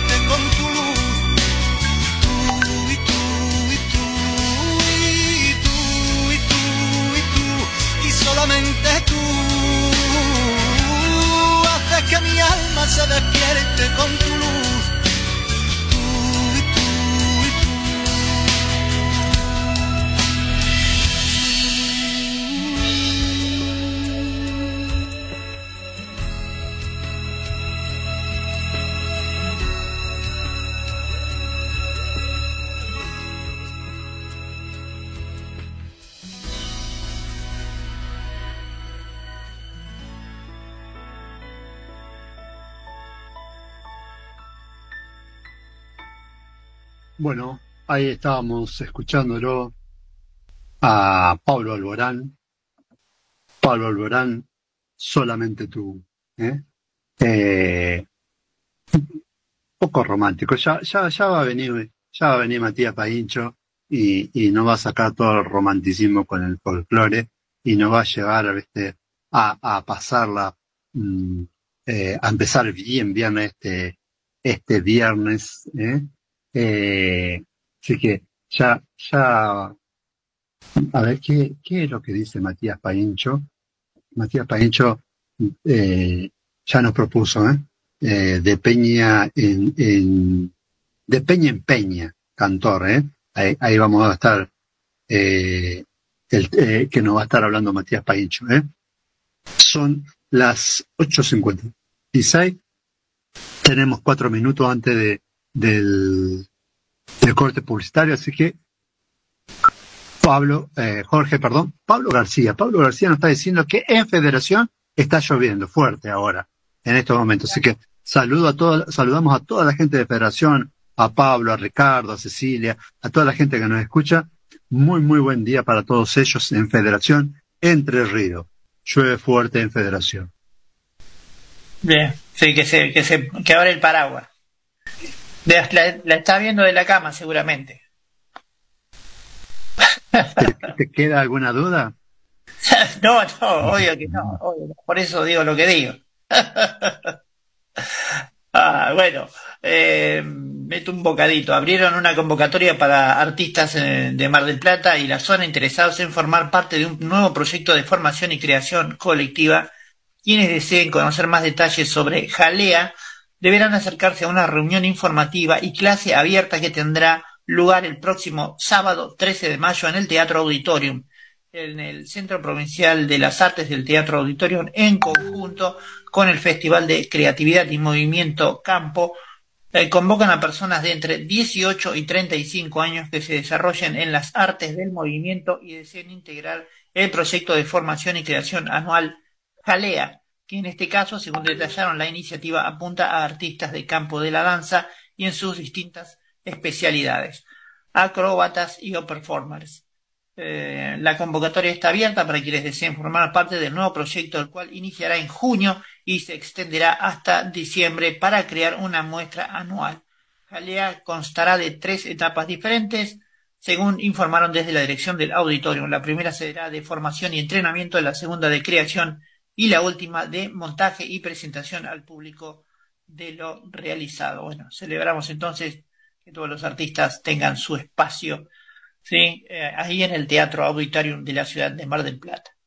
alma se despierte con tu Bueno, ahí estábamos escuchándolo a Pablo Alborán. Pablo Alborán, solamente tú. ¿eh? Eh, poco romántico. Ya, va a venir, ya va a venir Matías Paincho y, y nos va a sacar todo el romanticismo con el folclore y nos va a llevar a, a pasarla, mm, eh, a empezar bien viernes este, este viernes. ¿eh? Eh, así que ya, ya, a ver, ¿qué, qué es lo que dice Matías Paincho? Matías Paincho eh, ya nos propuso, ¿eh? ¿eh? de Peña en, en, de Peña en Peña, cantor, ¿eh? Ahí, vamos a estar, eh, el, eh, que nos va a estar hablando Matías Paincho, ¿eh? Son las 8.56, tenemos cuatro minutos antes de, del, del corte publicitario, así que Pablo, eh, Jorge, perdón, Pablo García. Pablo García nos está diciendo que en Federación está lloviendo fuerte ahora, en estos momentos. Así que saludo a todos, saludamos a toda la gente de Federación, a Pablo, a Ricardo, a Cecilia, a toda la gente que nos escucha. Muy, muy buen día para todos ellos en Federación Entre Ríos. Llueve fuerte en Federación. Bien, sí, que se, que se, que abre el paraguas. La, la, está viendo de la cama, seguramente. ¿Te, queda alguna duda? *laughs* no, no, obvio que no, Por eso digo lo que digo. *laughs* ah, bueno, eh, meto un bocadito. Abrieron una convocatoria para artistas eh, de Mar del Plata y la zona interesados en formar parte de un nuevo proyecto de formación y creación colectiva. Quienes deseen conocer más detalles sobre Jalea, deberán acercarse a una reunión informativa y clase abierta que tendrá lugar el próximo sábado 13 de mayo en el Teatro Auditorium, en el Centro Provincial de las Artes del Teatro Auditorium, en conjunto con el Festival de Creatividad y Movimiento Campo. Eh, convocan a personas de entre 18 y 35 años que se desarrollen en las artes del movimiento y deseen integrar el proyecto de formación y creación anual Jalea, que en este caso, según detallaron la iniciativa, apunta a artistas de campo de la danza y en sus distintas especialidades, acróbatas y o performers. Eh, la convocatoria está abierta para quienes deseen formar parte del nuevo proyecto, el cual iniciará en junio y se extenderá hasta diciembre para crear una muestra anual. Jalea constará de tres etapas diferentes, según informaron desde la dirección del auditorio. La primera será de formación y entrenamiento, la segunda de creación y la última de montaje y presentación al público de lo realizado. Bueno, celebramos entonces que todos los artistas tengan su espacio, ¿sí? Eh, ahí en el Teatro Auditorium de la ciudad de Mar del Plata.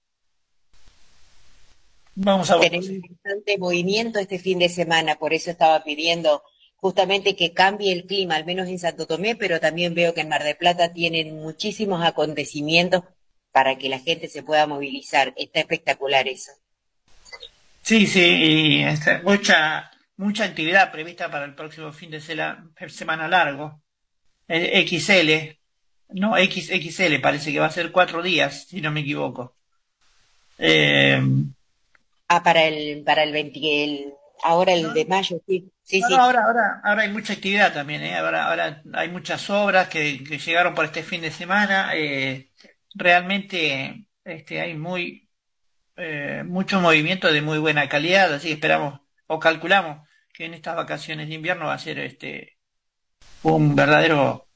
Vamos a Tenemos bastante movimiento este fin de semana, por eso estaba pidiendo justamente que cambie el clima, al menos en Santo Tomé, pero también veo que en Mar del Plata tienen muchísimos acontecimientos para que la gente se pueda movilizar. Está espectacular eso. Sí, sí, y este, mucha mucha actividad prevista para el próximo fin de semana largo. El XL, no, XXL parece que va a ser cuatro días, si no me equivoco. Eh, ah, para el, para el 20, ahora el de mayo, sí. sí, sí. ahora, ahora, ahora hay mucha actividad también, ¿eh? ahora, ahora hay muchas obras que, que llegaron por este fin de semana. Eh, realmente este, hay muy eh, mucho movimiento de muy buena calidad, así esperamos o calculamos que en estas vacaciones de invierno va a ser este un verdadero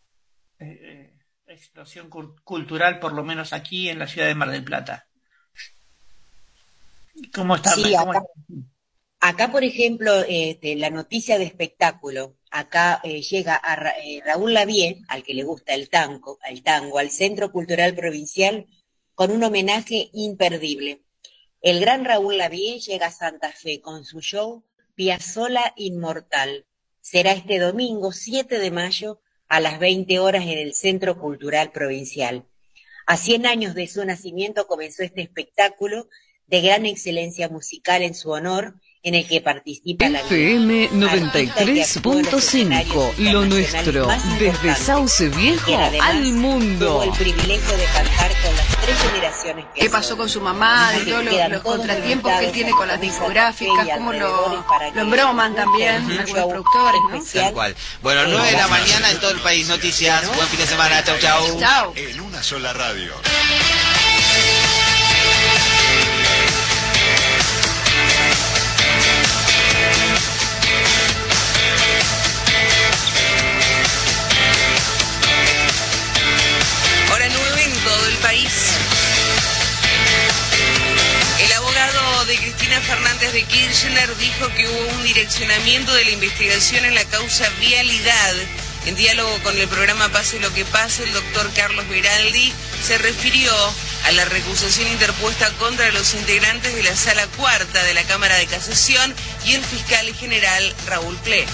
eh, explosión cultural, por lo menos aquí en la ciudad de Mar del Plata. ¿Cómo está? acá, por ejemplo, este, la noticia de espectáculo, acá eh, llega a eh, Raúl Lavie, al que le gusta el tango, el tango, al Centro Cultural Provincial, con un homenaje imperdible. El gran Raúl Lavie llega a Santa Fe con su show Piazzola Inmortal. Será este domingo 7 de mayo a las 20 horas en el Centro Cultural Provincial. A 100 años de su nacimiento comenzó este espectáculo de gran excelencia musical en su honor en el que participa la FM 93.5, lo nuestro, desde Sauce Viejo al mundo. el privilegio de cantar tres generaciones. ¿Qué pasó con su mamá? De todos los, contratiempos que tiene con las discográficas, cómo lo, lo embroman también algunos productores, ¿no? Tal cual. Bueno, 9 de la mañana en todo el país, noticias. Buen fin de semana, chau, chau. Chau. En una sola radio. Fernández de Kirchner dijo que hubo un direccionamiento de la investigación en la causa vialidad. En diálogo con el programa Pase lo que pase, el doctor Carlos Viraldi se refirió a la recusación interpuesta contra los integrantes de la Sala Cuarta de la Cámara de Casación y el fiscal general Raúl Ple.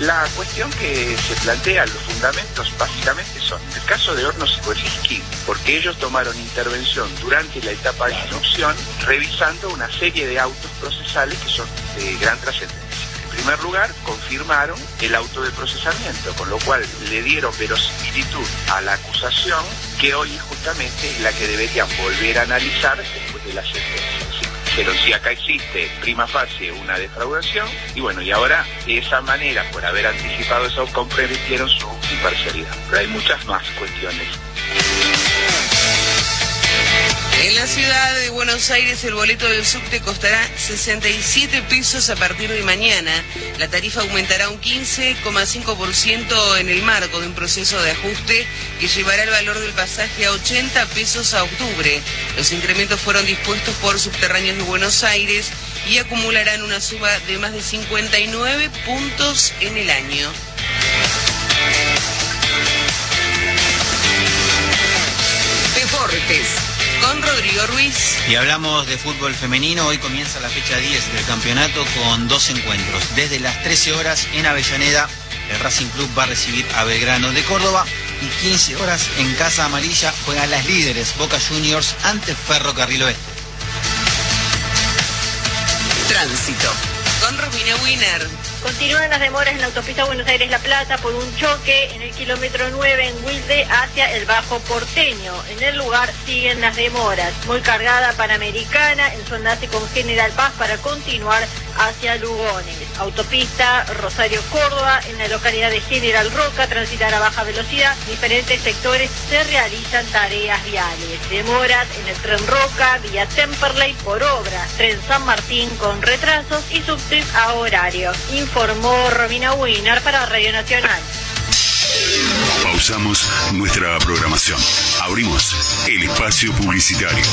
La cuestión que se plantea, los fundamentos básicamente son el caso de Hornos y porque ellos tomaron intervención durante la etapa de instrucción revisando una serie de autos procesales que son de gran trascendencia. En primer lugar, confirmaron el auto de procesamiento, con lo cual le dieron verosimilitud a la acusación que hoy justamente es la que deberían volver a analizar después de la sentencia pero si acá existe prima facie una defraudación, y bueno, y ahora de esa manera, por haber anticipado eso, comprometieron su imparcialidad. Pero hay muchas más cuestiones. En la ciudad de Buenos Aires el boleto del subte costará 67 pesos a partir de mañana. La tarifa aumentará un 15,5% en el marco de un proceso de ajuste que llevará el valor del pasaje a 80 pesos a octubre. Los incrementos fueron dispuestos por subterráneos de Buenos Aires y acumularán una suba de más de 59 puntos en el año. Deportes con Rodrigo Ruiz. Y hablamos de fútbol femenino. Hoy comienza la fecha 10 del campeonato con dos encuentros. Desde las 13 horas en Avellaneda, el Racing Club va a recibir a Belgrano de Córdoba. Y 15 horas en Casa Amarilla juegan las líderes Boca Juniors ante Ferrocarril Oeste. Tránsito. Con Romina Wiener. Continúan las demoras en la autopista Buenos Aires-La Plata por un choque en el kilómetro 9 en Wilde hacia el Bajo Porteño. En el lugar siguen las demoras. Muy cargada Panamericana, en su enlace con General Paz para continuar hacia Lugones. Autopista Rosario Córdoba, en la localidad de General Roca, transitar a baja velocidad. Diferentes sectores se realizan tareas viales. Demoras en el tren Roca, vía Temperley por obra. Tren San Martín con retrasos y subtes a horario informó Romina Wiener para Radio Nacional. Pausamos nuestra programación. Abrimos el espacio publicitario.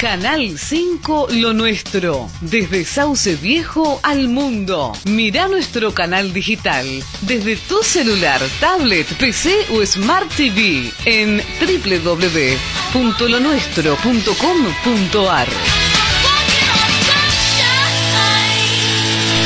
Canal 5 Lo Nuestro. Desde Sauce Viejo al mundo. Mira nuestro canal digital desde tu celular, tablet, PC o Smart TV en www.lonuestro.com.ar.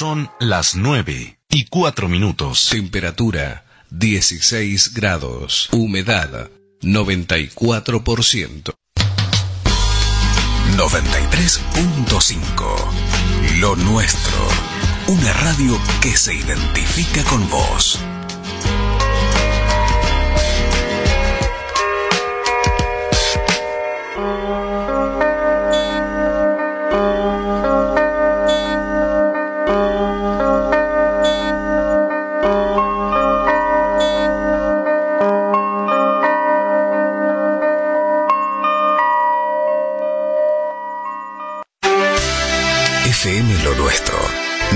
Son las nueve y cuatro minutos. Temperatura 16 grados. Humedad 94%. 93.5. Lo nuestro. Una radio que se identifica con vos.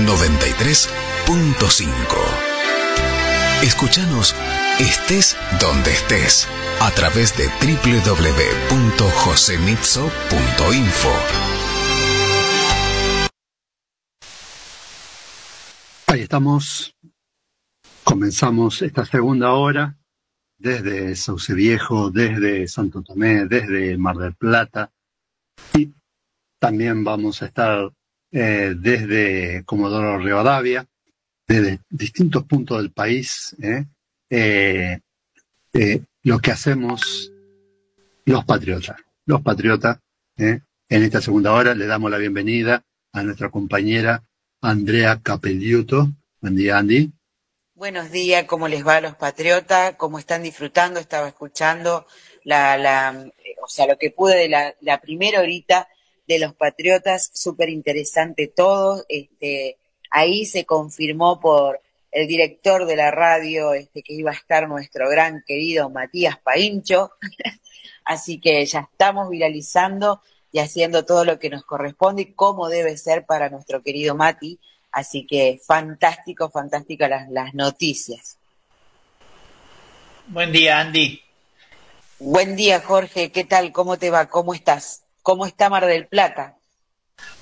93.5. Escúchanos estés donde estés a través de www.josemitzo.info. Ahí estamos. Comenzamos esta segunda hora desde Sauce Viejo, desde Santo Tomé, desde Mar del Plata. Y también vamos a estar eh, desde Comodoro Rivadavia, desde distintos puntos del país, ¿eh? Eh, lo que hacemos los patriotas. Los patriotas, en esta segunda hora le damos la bienvenida a nuestra compañera Andrea Capelliuto. Buen día, Andy. Buenos días, ¿cómo les va a los patriotas? ¿Cómo están disfrutando? Estaba escuchando la, la o sea, lo que pude de la, la primera horita de los Patriotas, súper interesante todo. Este, ahí se confirmó por el director de la radio este, que iba a estar nuestro gran querido Matías Paincho. *laughs* Así que ya estamos viralizando y haciendo todo lo que nos corresponde y cómo debe ser para nuestro querido Mati. Así que fantástico, fantástico las, las noticias. Buen día, Andy. Buen día, Jorge. ¿Qué tal? ¿Cómo te va? ¿Cómo estás? ¿Cómo está Mar del Plata?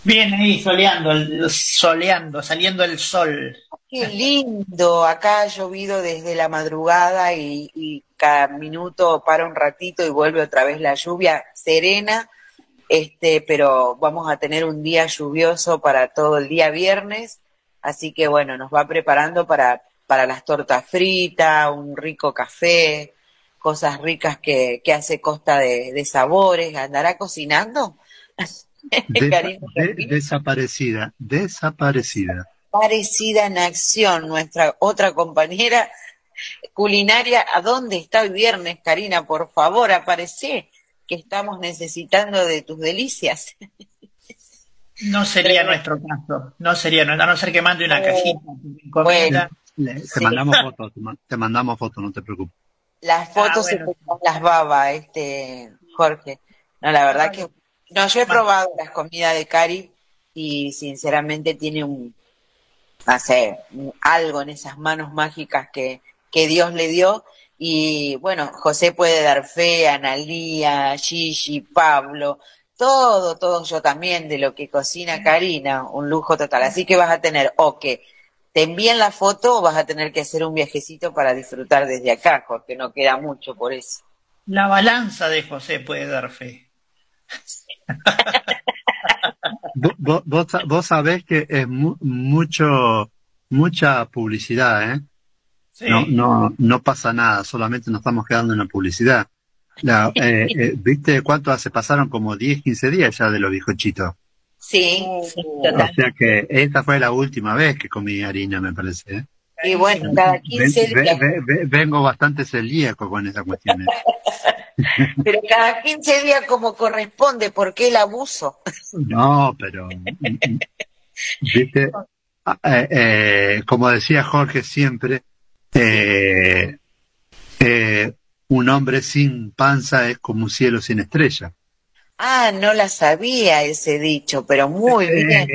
Bien ahí, soleando, soleando, saliendo el sol. Qué lindo, acá ha llovido desde la madrugada y, cada minuto para un ratito y vuelve otra vez la lluvia serena, este, pero vamos a tener un día lluvioso para todo el día viernes, así que bueno, nos va preparando para, para las tortas fritas, un rico café, cosas ricas que, que hace Costa de, Sabores. ¿Andará cocinando? *laughs* desaparecida, desaparecida. Parecida en acción, nuestra otra compañera culinaria. ¿A dónde está el viernes, Karina? Por favor, aparece, que estamos necesitando de tus delicias. No sería nuestro caso, no sería, a no ser que mande una cajita. Bueno, te mandamos *laughs* fotos, te mandamos fotos, no te preocupes. Las ah, fotos se las baba, este, Jorge. No, la verdad que, no, yo he probado las comidas de Cari y sinceramente tiene un, no sé, algo en esas manos mágicas que, que Dios le dio. Y bueno, José puede dar fe, Analía, Gigi, Pablo, todo, todo yo también de lo que cocina Karina, un lujo total. Así que vas a tener o que te envíen la foto o vas a tener que hacer un viajecito para disfrutar desde acá, porque no queda mucho por eso. La balanza de José puede dar fe. vos, sabés que es mucho, mucha publicidad, ¿eh? No, no, no pasa nada, solamente nos estamos quedando en la publicidad. La, eh, eh, ¿Viste cuánto hace? Pasaron como 10, 15 días ya de los bizcochitos. Sí, O sea que esta fue la última vez que comí harina, me parece. ¿eh? Y bueno, cada 15 días. vengo bastante celíaco con esa cuestión. *laughs* pero cada 15 días como corresponde, ¿por qué el abuso? no, pero. ¿Viste? Ah, eh, eh, como decía Jorge siempre, eh, un hombre sin panza es como un cielo sin estrella. Ah, no la sabía ese dicho, pero muy bien.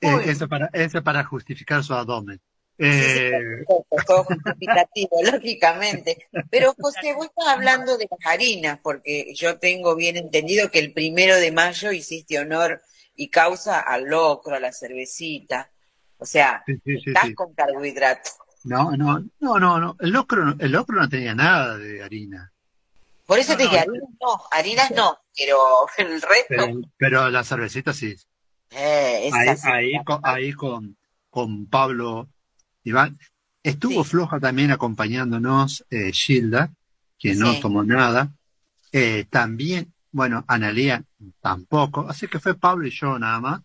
Eso, para, eso para justificar su abdomen. Eh... todo justificativo, *laughs* lógicamente. Pero José, vos estás hablando de las harinas, porque yo tengo bien entendido que el primero de mayo hiciste honor y causa al locro, a la cervecita. O sea, estás con carbohidrato. No, no, no, no, no. El locro, el locro no tenía nada de harina. Por eso te dije, harinas no, harinas no, pero *laughs* el resto. Pero, la cervecita sí. Eh, ahí, ahí, con, con Pablo Iván. Estuvo floja también acompañándonos eh, Gilda, que no tomó nada. Eh, también, bueno, Analía tampoco, así que fue Pablo y yo nada más.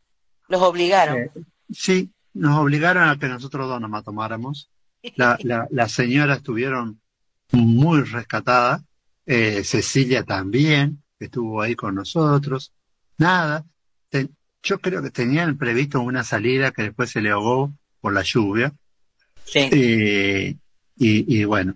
Los obligaron. Eh, sí, nos obligaron a que nosotros dos nomás tomáramos. La, la, las señoras estuvieron muy rescatadas. Eh, Cecilia también, estuvo ahí con nosotros. Nada. yo creo que tenían previsto una salida que después se le ahogó por la lluvia. Sí. y, bueno,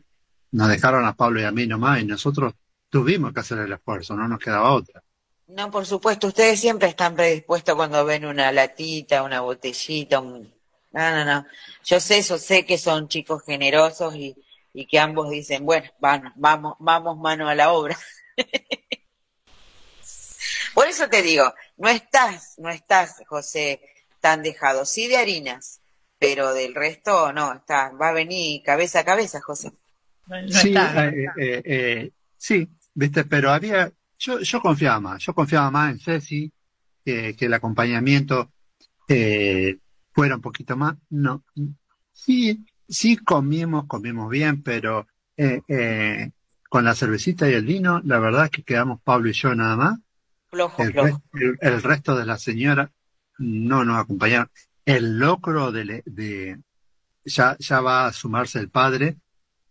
nos dejaron a Pablo y a mí nomás y nosotros tuvimos que hacer el esfuerzo, no nos quedaba otra. No, por supuesto, ustedes siempre están predispuestos cuando ven una latita, una botellita, un... No, no, no. Yo sé eso, sé que son chicos generosos y, y que ambos dicen, bueno, vamos, vamos, vamos mano a la obra. *laughs* Por eso te digo, no estás, no estás, José, tan dejado. Sí de harinas, pero del resto no, está, va a venir cabeza a cabeza, José. sí, eh, eh, eh, sí, viste, pero había, yo, yo confiaba más, yo confiaba más en Ceci, que el acompañamiento fuera un poquito más, no, sí, sí comimos, comimos bien, pero con la cervecita y el vino, la verdad es que quedamos Pablo y yo nada más. el, resto de la señora no nos acompañaron el locro de, de ya, ya va a sumarse el padre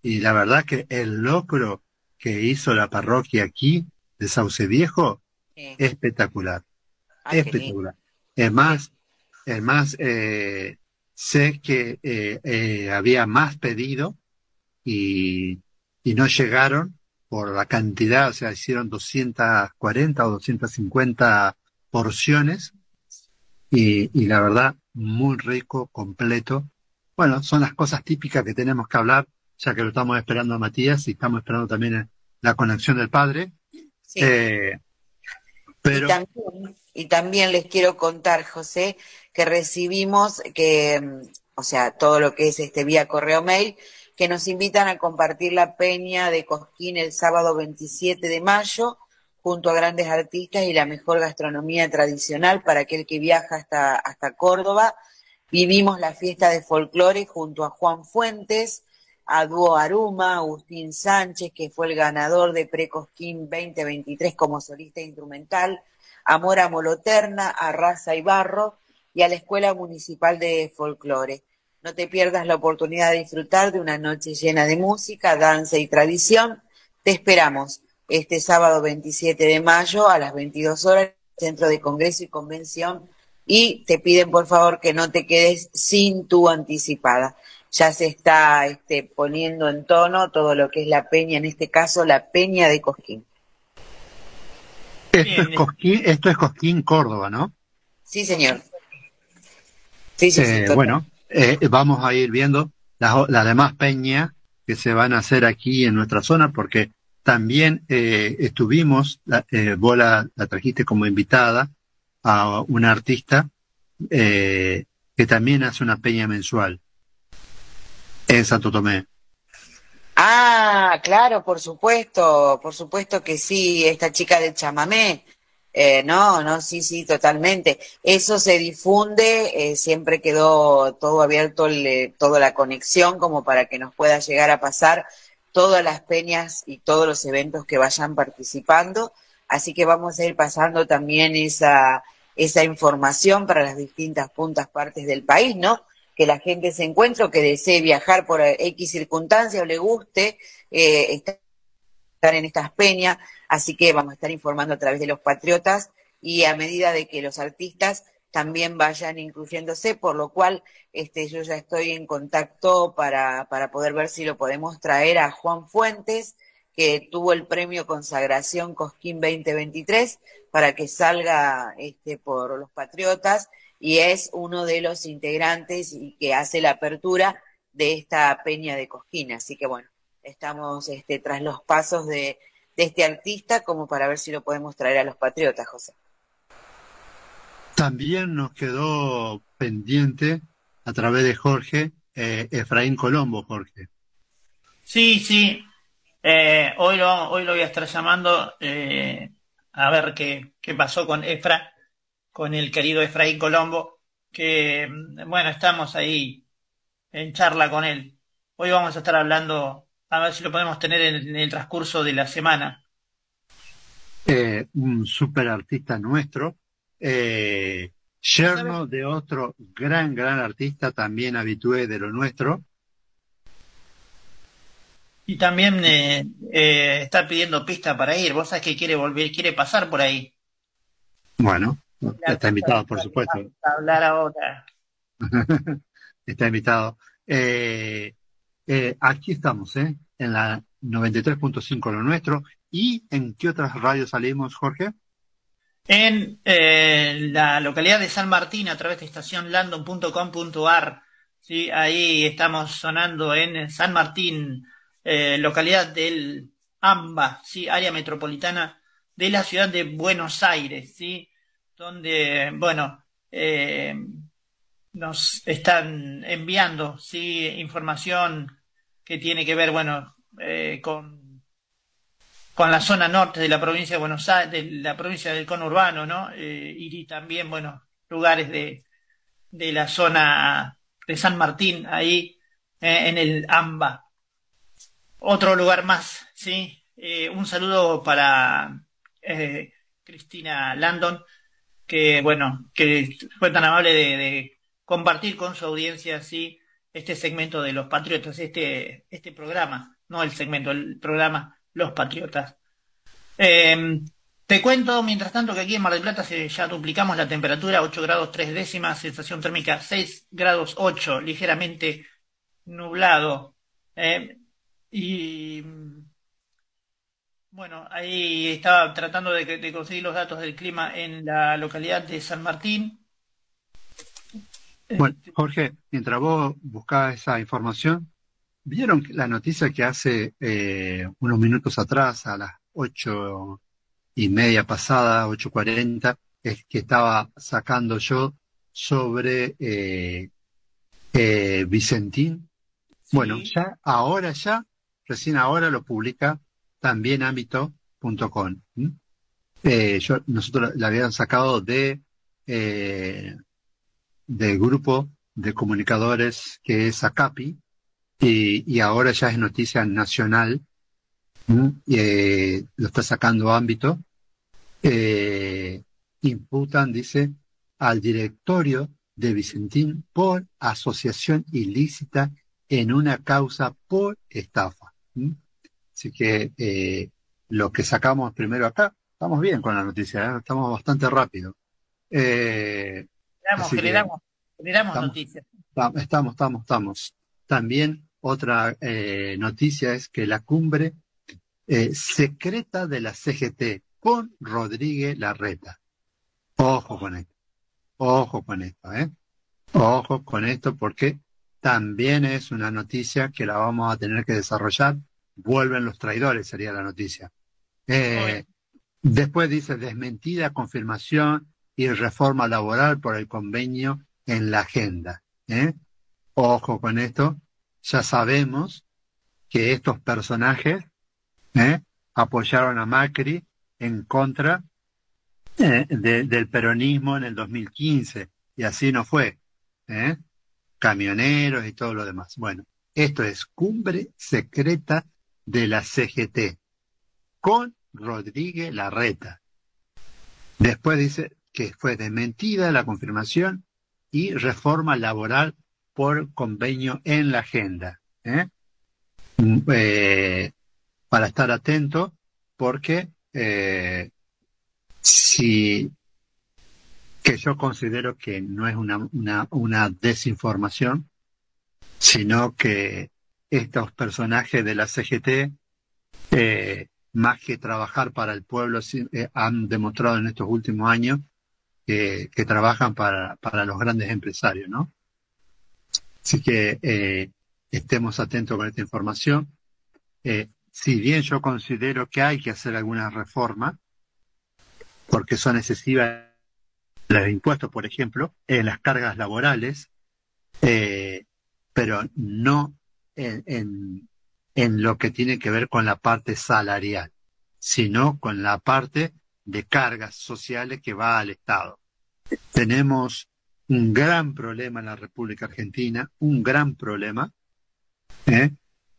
y la verdad que el locro que hizo la parroquia aquí de Sauce Viejo espectacular, ah, espectacular. Es más, es más, eh, sé que eh, eh, había más pedido y, y no llegaron por la cantidad, o sea, hicieron 240 o 250 porciones y, y la verdad muy rico, completo. Bueno, son las cosas típicas que tenemos que hablar, ya que lo estamos esperando a Matías y estamos esperando también la conexión del padre. Eh, pero... Y también, les quiero contar, José, que recibimos que, o sea, todo lo que es este vía correo mail, que nos invitan a compartir la peña de Cosquín el sábado 27 de mayo junto a grandes artistas y la mejor gastronomía tradicional para aquel que viaja hasta, hasta Córdoba. Vivimos la fiesta de folclore junto a Juan Fuentes, a Dúo Aruma, Agustín Sánchez, que fue el ganador de Precosquín 2023 como solista instrumental, a Mora Moloterna, a Raza y Barro y a la Escuela Municipal de Folclore. No te pierdas la oportunidad de disfrutar de una noche llena de música, danza y tradición. Te esperamos este sábado 27 de mayo a las 22 horas, Centro de Congreso y Convención, y te piden por favor que no te quedes sin tu anticipada. Ya se está este, poniendo en tono todo lo que es la peña, en este caso la peña de Cosquín. Esto es Cosquín, esto es Cosquín Córdoba, ¿no? Sí, señor. Sí, sí, eh, bueno, eh, vamos a ir viendo las, las demás peñas que se van a hacer aquí en nuestra zona, porque también eh, estuvimos, eh, vos la, trajiste como invitada a una artista eh, que también hace una peña mensual en Santo Tomé. Ah, claro, por supuesto, por supuesto que sí, esta chica de chamamé. Eh, no, no, sí, sí, totalmente. Eso se difunde, eh, siempre quedó todo abierto, le, toda la conexión como para que nos pueda llegar a pasar todas las peñas y todos los eventos que vayan participando. Así que vamos a ir pasando también esa, esa información para las distintas puntas partes del país, ¿no? Que la gente se encuentre o que desee viajar por X circunstancia o le guste eh, estar en estas peñas, así que vamos a estar informando a través de los patriotas y a medida de que los artistas también vayan incluyéndose, por lo cual este, yo ya estoy en contacto para, para poder ver si lo podemos traer a Juan Fuentes, que tuvo el premio Consagración Cosquín 2023, para que salga este, por los Patriotas y es uno de los integrantes y que hace la apertura de esta peña de Cosquín. Así que bueno, estamos este, tras los pasos de, de este artista como para ver si lo podemos traer a los Patriotas, José. También nos quedó pendiente a través de Jorge, eh, Efraín Colombo, Jorge. Sí, sí. Eh, hoy, lo, hoy lo voy a estar llamando eh, a ver qué, qué pasó con Efra, con el querido Efraín Colombo, que bueno, estamos ahí en charla con él. Hoy vamos a estar hablando, a ver si lo podemos tener en, el transcurso de la semana. un super artista nuestro, eh, yerno de otro gran, gran artista, también habitué de lo nuestro. Y también eh, eh, está pidiendo pista para ir. Vos sabés que quiere volver, quiere pasar por ahí. Bueno, está invitado, por supuesto. hablar ahora. *laughs* está invitado. Eh, eh, aquí estamos, ¿eh? En la 93.5 lo nuestro. ¿Y en qué otras radios salimos, Jorge? en eh, la localidad de San Martín a través de estación landon.com.ar. ¿sí? Ahí estamos sonando en San Martín, eh, localidad del AMBA, ¿sí? área metropolitana de la ciudad de Buenos Aires, ¿sí? Donde, bueno, eh, nos están enviando ¿sí? información que tiene que ver, bueno, con con la zona norte de la provincia de Buenos Aires, de la provincia del conurbano, ¿no? Eh, y también, bueno, lugares de, de la zona de San Martín, ahí eh, en el AMBA. Otro lugar más, ¿sí? Eh, un saludo para Cristina Landon, que, bueno, que fue tan amable de, compartir con su audiencia, ¿sí? Este segmento de los patriotas, este, este programa, no el segmento, el programa los patriotas. Eh, te cuento, mientras tanto, que aquí en Mar del Plata se, ya duplicamos la temperatura, 8 grados 3 décimas, sensación térmica 6 grados 8, ligeramente nublado. Eh, y bueno, ahí estaba tratando de, de, conseguir los datos del clima en la localidad de San Martín. Bueno, Jorge, mientras vos buscabas esa información, ¿Vieron la noticia que hace eh, unos minutos atrás, a las ocho y media pasada, ocho cuarenta, es que estaba sacando yo sobre eh, eh, Vicentín? Bueno, ya, ahora ya, recién ahora lo publica también ámbito.com. Eh, yo, nosotros la habían sacado de eh, del grupo de comunicadores que es ACAPI, y, ahora ya es noticia nacional, eh, lo está sacando ámbito, eh, imputan, dice, al directorio de Vicentín por asociación ilícita en una causa por estafa. Así que eh, lo que sacamos primero acá, estamos bien con la noticia, estamos bastante rápido. generamos, generamos, generamos noticias. Estamos, estamos, estamos. También otra eh, noticia es que la cumbre eh, secreta de la CGT con Rodríguez Larreta. Ojo con esto. Ojo con esto, ¿eh? Ojo con esto porque también es una noticia que la vamos a tener que desarrollar. Vuelven los traidores, sería la noticia. Eh, después dice desmentida, confirmación y reforma laboral por el convenio en la agenda. ¿eh? Ojo con esto, ya sabemos que estos personajes ¿eh? apoyaron a Macri en contra eh, del peronismo en el 2015 y así no fue. ¿eh? Camioneros y todo lo demás. Bueno, esto es cumbre secreta de la CGT con Rodríguez Larreta. Después dice que fue desmentida la confirmación y reforma laboral por convenio en la agenda. ¿eh? Mm, eh, para estar atento, porque eh, si que yo considero que no es una, una, una desinformación, sino que estos personajes de la CGT, eh, más que trabajar para el pueblo, eh, han demostrado en estos últimos años que, trabajan para, para, los grandes empresarios, ¿no? Así que eh, estemos atentos con esta información. Si bien yo considero que hay que hacer alguna reforma, porque son excesivas los impuestos, por ejemplo, en las cargas laborales, pero no en, en, lo que tiene que ver con la parte salarial, sino con la parte de cargas sociales que va al Estado. Tenemos un gran problema en la República Argentina, un gran problema, ¿eh?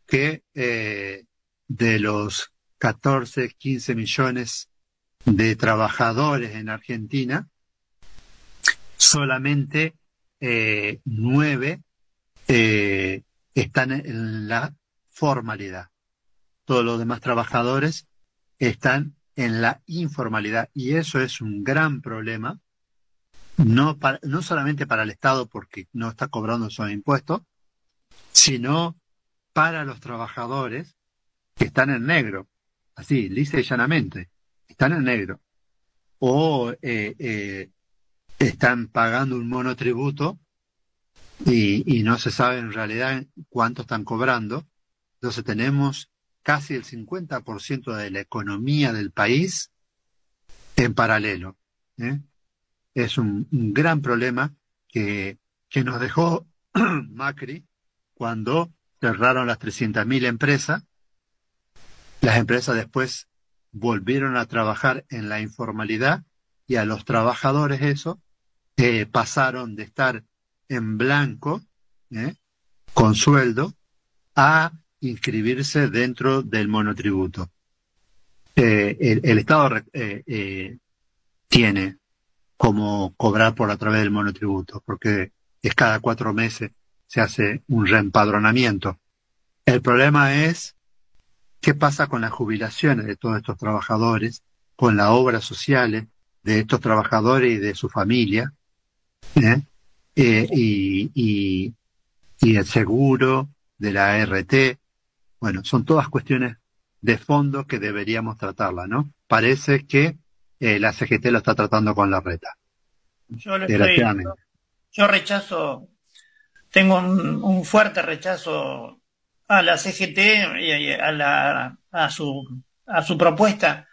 que eh, de los 14, 15 millones de trabajadores en Argentina, solamente eh, nueve eh, están en la formalidad. Todos los demás trabajadores están en la informalidad y eso es un gran problema, no, no solamente para el Estado porque no está cobrando esos impuestos, sino para los trabajadores que están en negro, así, lisa y llanamente, están en negro. O eh, eh, están pagando un monotributo y, y no se sabe en realidad cuánto están cobrando. Entonces tenemos casi el 50% de la economía del país en paralelo. ¿eh? Es un, gran problema que, que nos dejó *clears throat* Macri cuando cerraron las 300.000 empresas. Las empresas después volvieron a trabajar en la informalidad y a los trabajadores eso eh, pasaron de estar en blanco, ¿eh? con sueldo, a inscribirse dentro del monotributo. Eh, el, Estado eh, tiene como cobrar por a través del monotributo, porque es cada cuatro meses se hace un reempadronamiento. El problema es qué pasa con las jubilaciones de todos estos trabajadores, con las obras sociales de estos trabajadores y de su familia. Eh, y, y, y, el seguro de la RT. Bueno, son todas cuestiones de fondo que deberíamos tratarla, ¿no? Parece que eh, la CGT lo está tratando con la reta. Yo, estoy, yo rechazo, tengo un, un, fuerte rechazo a la CGT y a, la, a, su, a su propuesta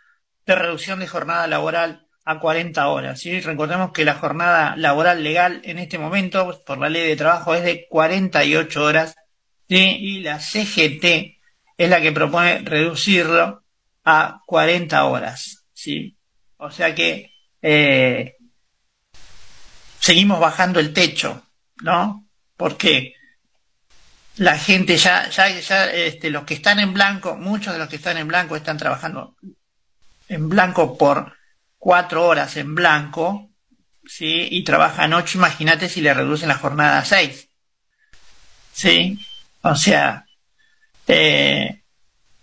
de reducción de jornada laboral a 40 horas. ¿sí? Recordemos que la jornada laboral legal en este momento, por la ley de trabajo, es de 48 horas y la CGT es la que propone reducirlo a 40 horas. ¿sí? O sea que eh, seguimos bajando el techo, ¿no? Porque la gente ya, ya, ya este, los que están en blanco, muchos de los que están en blanco están trabajando en blanco por cuatro horas en blanco, ¿sí? Y trabajan ocho, imagínate si le reducen la jornada a seis. ¿Sí? O sea, eh,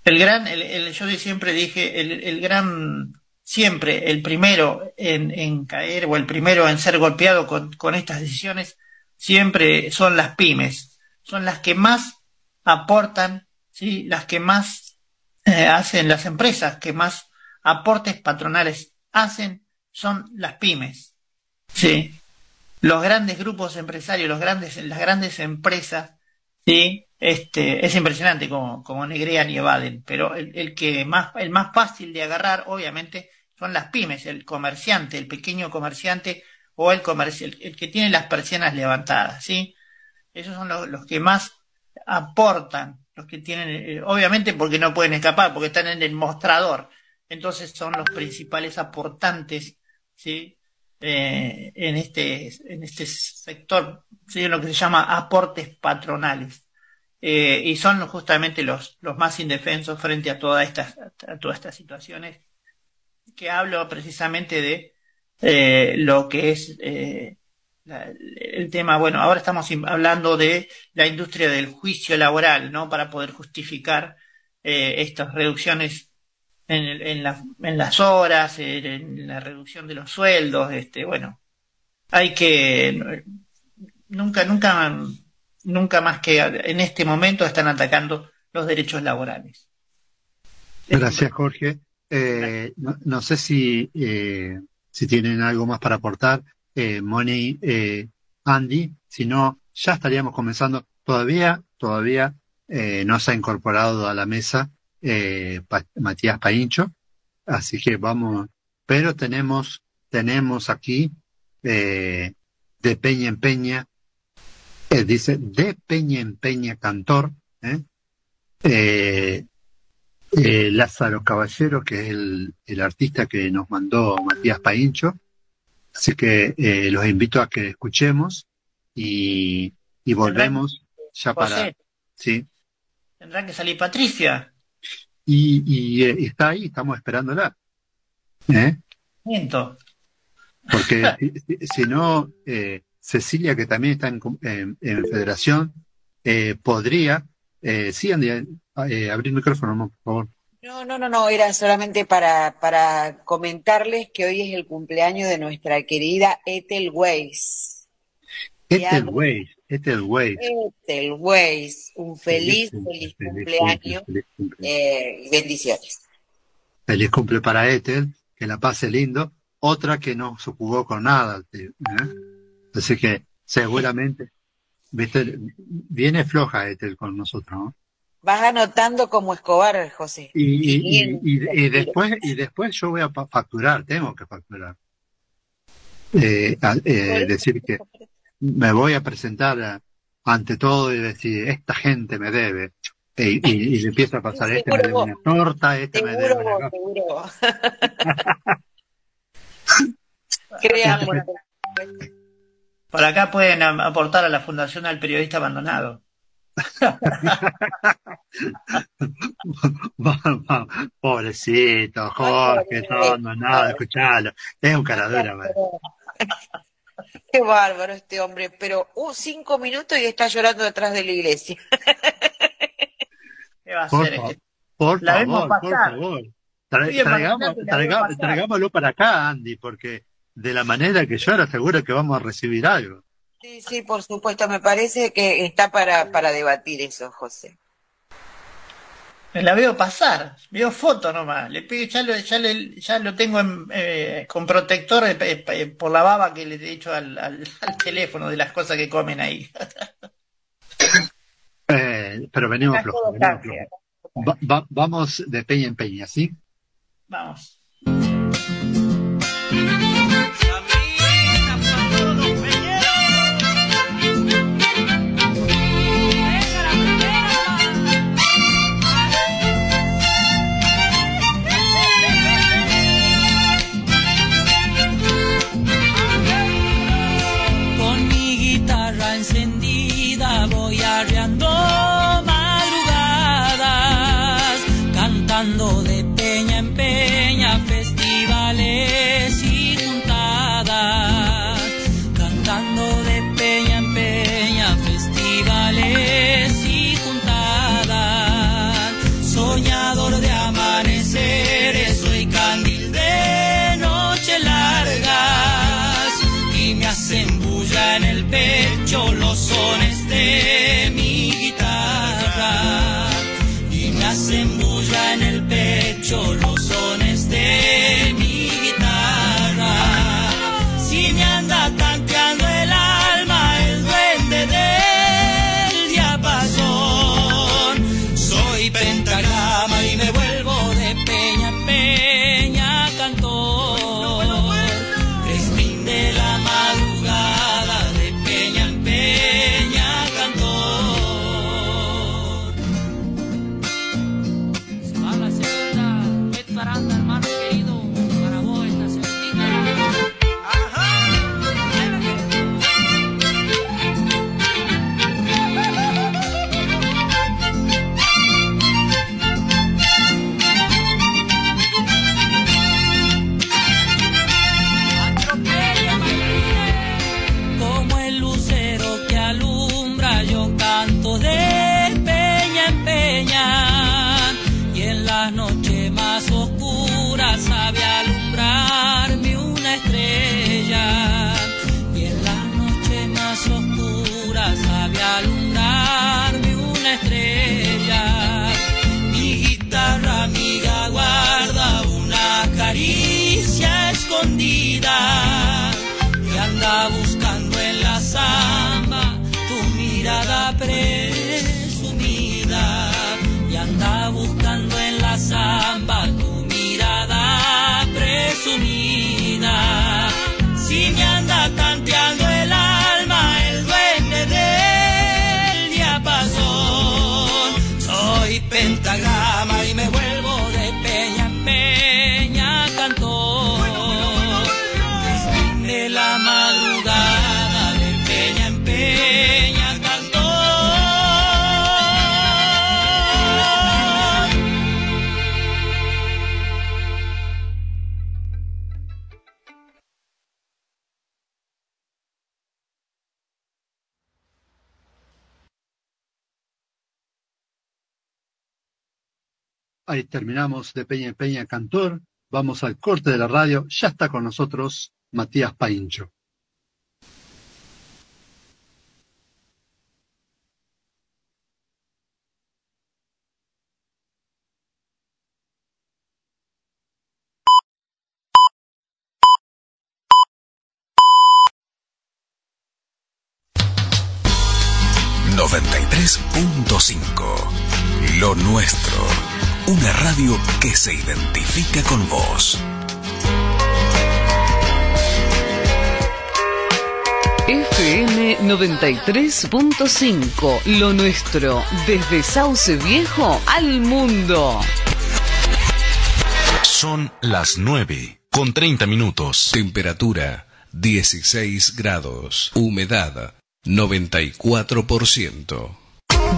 el gran, el, yo siempre dije, el, gran, siempre el primero en, caer o el primero en ser golpeado con, con estas decisiones, siempre son las pymes, son las que más aportan, ¿sí? Las que más eh, hacen las empresas, que más aportes patronales hacen son las pymes. Sí. Los grandes grupos empresarios, los grandes, las grandes empresas, sí, este, es impresionante como, como negrean y evaden, pero el, el, que más, el más fácil de agarrar, obviamente, son las pymes, el comerciante, el pequeño comerciante o el comercio, el, el que tiene las persianas levantadas, sí. Esos son los, los que más aportan, los que tienen, eh, obviamente porque no pueden escapar, porque están en el mostrador, entonces son los principales aportantes ¿sí? Eh, en, este, en este sector, ¿sí? lo que se llama aportes patronales. Eh, y son justamente los, los más indefensos frente a todas estas, a todas estas situaciones que hablo precisamente de eh, lo que es eh, el tema, bueno, ahora estamos hablando de la industria del juicio laboral, ¿no? Para poder justificar eh, estas reducciones en, en, en, las horas, en, la reducción de los sueldos, este, bueno, hay que nunca, nunca, nunca más que en este momento están atacando los derechos laborales. Gracias, Jorge. Eh, no, sé si, eh, si tienen algo más para aportar, eh, Moni, eh, Andy, si no, ya estaríamos comenzando. Todavía, todavía eh, no se ha incorporado a la mesa eh, Matías Paincho, así que vamos, pero tenemos, tenemos aquí eh, de Peña en Peña, eh, dice de Peña en Peña cantor, Lázaro Caballero, que es el, el, artista que nos mandó Matías Paincho. Así que los invito a que escuchemos y, y volvemos ya para... Sí. Tendrá que salir Patricia. Y, y, eh, está ahí, estamos esperándola. ¿Eh? Miento. Porque *laughs* si, si, no, eh, Cecilia, que también está en, en, en federación, eh, podría, eh, sí, Andy, eh, abrir el micrófono, por favor. No, no, no, no, era solamente para, para comentarles que hoy es el cumpleaños de nuestra querida Ethel Weiss. Ethel Weiss, Ethel Weiss. Ethel Weiss, un feliz, feliz, feliz, feliz cumpleaños feliz eh, bendiciones. Feliz cumple para Ethel, que la pase lindo. Otra que no se jugó con nada. ¿eh? Así que seguramente, viste, viene floja Ethel con nosotros, ¿no? Vas anotando como Escobar, José. Y, y, y, y, después, y después yo voy a facturar, tengo que facturar. Eh, eh, decir que me voy a presentar a, ante todo y decir, esta gente me debe. Y, y, le empieza a pasar, este me debe una torta, este seguro, me debe una... Seguro. *laughs* Créanme. *laughs* Por acá pueden aportar a la Fundación al Periodista Abandonado. *laughs* Pobrecito, Jorge, todo nada, escuchalo. Es un caradura. *laughs* Qué bárbaro este hombre, pero uh, cinco minutos y está llorando detrás de la iglesia. *laughs* ¿Qué va a por, hacer? Favor, por la favor, vemos por favor. Tra traigamos, traigamos, traigámoslo para acá, Andy, porque de la manera que llora seguro que vamos a recibir algo. Sí, sí, por supuesto. Me parece que está para, para debatir eso, José. La veo pasar, veo foto nomás. Le pido, ya lo, ya le, ya lo tengo en, eh, con protector eh, eh, por la baba que le he hecho al, al, *laughs* al, teléfono de las cosas que comen ahí. *laughs* eh, pero venimos flojos. Venimos flojo. Va, va, vamos de peña en peña, ¿sí? Vamos. Pecho Terminamos de Peña Peña Cantor. Vamos al corte de la radio. Ya está con nosotros Matías Paincho. Lo nuestro. Una radio que se identifica con vos. FM 93.5, lo nuestro, desde Sauce Viejo al mundo. Son las 9 con 30 minutos. Temperatura 16 grados. Humedad 94%.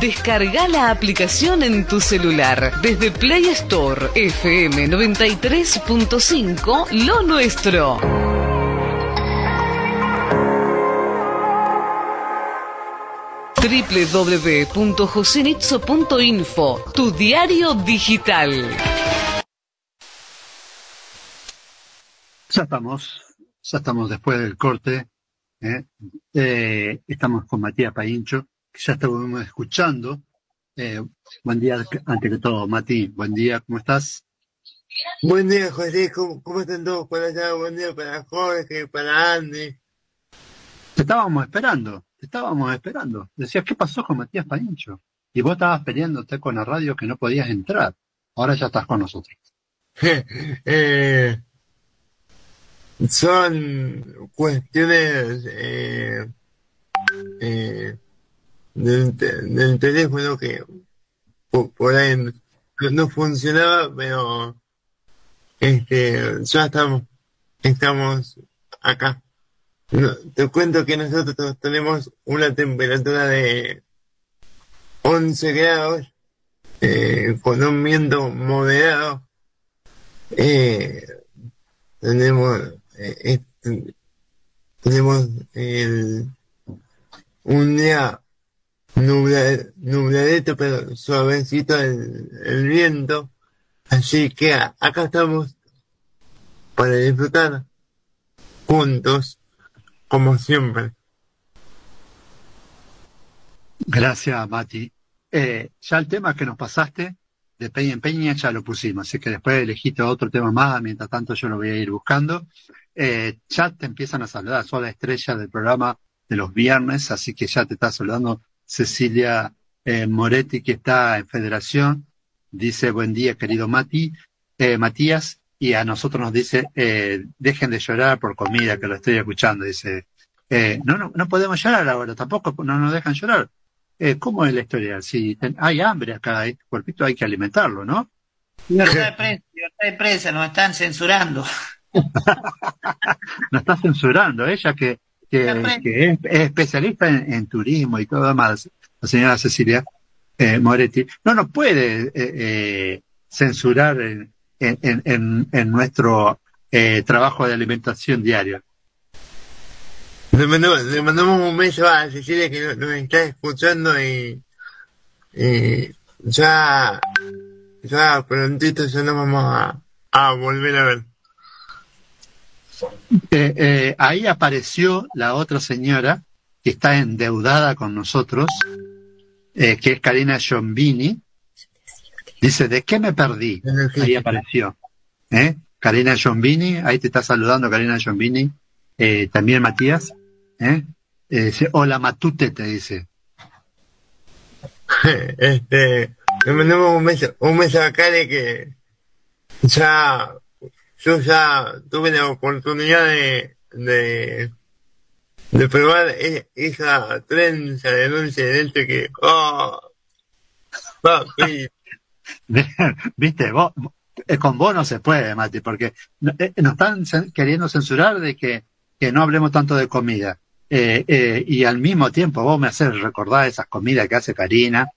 Descarga la aplicación en tu celular desde Play Store FM 93.5 Lo Nuestro. www.josenitzo.info, tu diario digital. Ya estamos, ya estamos después del corte. ¿eh? Eh, estamos con Matías Paincho, que ya estamos escuchando. Eh, buen día, ante que todo, Mati. Buen día, ¿cómo estás? Buen día, José. ¿Cómo, cómo están todos por allá? Buen día para Jorge, para Andy. Te estábamos esperando, te estábamos esperando. Decías, ¿qué pasó con Matías Paincho? Y vos estabas peleándote con la radio que no podías entrar. Ahora ya estás con nosotros. *laughs* eh, son cuestiones eh, eh, del, del, teléfono que por, ahí no, funcionaba, pero este ya estamos estamos acá. No, te cuento que nosotros tenemos una temperatura de 11 grados eh, con un viento moderado. Eh, tenemos eh, tenemos el, un día nubladito pero suavecito el, viento así que acá estamos para disfrutar juntos como siempre. Gracias, Mati. Eh, ya el tema que nos pasaste de Peña en Peña ya lo pusimos, así que después elegiste otro tema más, mientras tanto yo lo voy a ir buscando. Eh, ya te empiezan a saludar, sos la estrella del programa de los viernes, así que ya te está saludando Cecilia eh, Moretti, que está en Federación. Dice, buen día, querido Mati, eh, Matías, y a nosotros nos dice, eh, dejen de llorar por comida, que lo estoy escuchando. Dice, eh, no, no, no podemos llorar ahora, tampoco no nos dejan llorar. ¿Cómo es la historia? Si hay hambre acá, hay cuerpito hay que alimentarlo, ¿no? Libertad de prensa, libertad de prensa, nos están censurando. *laughs* nos está censurando, ella que, que, que es, es, especialista en, en, turismo y todo demás, la señora Cecilia eh, Moretti, no nos puede eh, eh, censurar en, en, en, en nuestro eh, trabajo de alimentación diario. Le mandamos, le mandamos un beso a Cecilia que nos, está escuchando y, y, ya, ya prontito ya nos vamos a, a volver a ver. Eh, eh, ahí apareció la otra señora que está endeudada con nosotros, eh, que es Karina Giombini. Dice, ¿de qué me perdí? Ahí apareció. ¿Eh? Karina Giombini, ahí te está saludando Karina Giombini. También Matías. dice, hola Matute, te dice. *laughs* este, le mandamos un beso, un beso a Kare que ya, yo ya tuve la oportunidad de, de, probar esa trenza de dulce de leche que, oh, *laughs* Viste, vos, eh, con vos no se puede, Mati, porque eh, nos están queriendo censurar de que, que no hablemos tanto de comida. Eh, y al mismo tiempo vos me haces recordar esas comidas que hace Karina.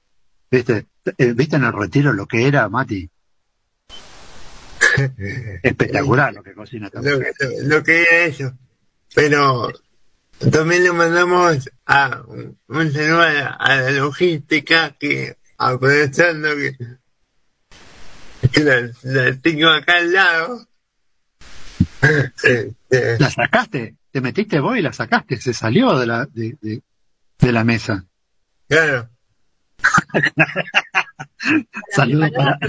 ¿Viste? ¿Viste en el retiro lo que era, Mati? *laughs* Espectacular lo que cocina lo, lo, que era eso. Pero también le mandamos a un saludo a la, logística que aprovechando que, que la, tengo acá al lado. Este, ¿La sacaste? ¿Te metiste vos y la sacaste? ¿Se salió de la, de, de, de la mesa? Claro. *laughs* Saludos para,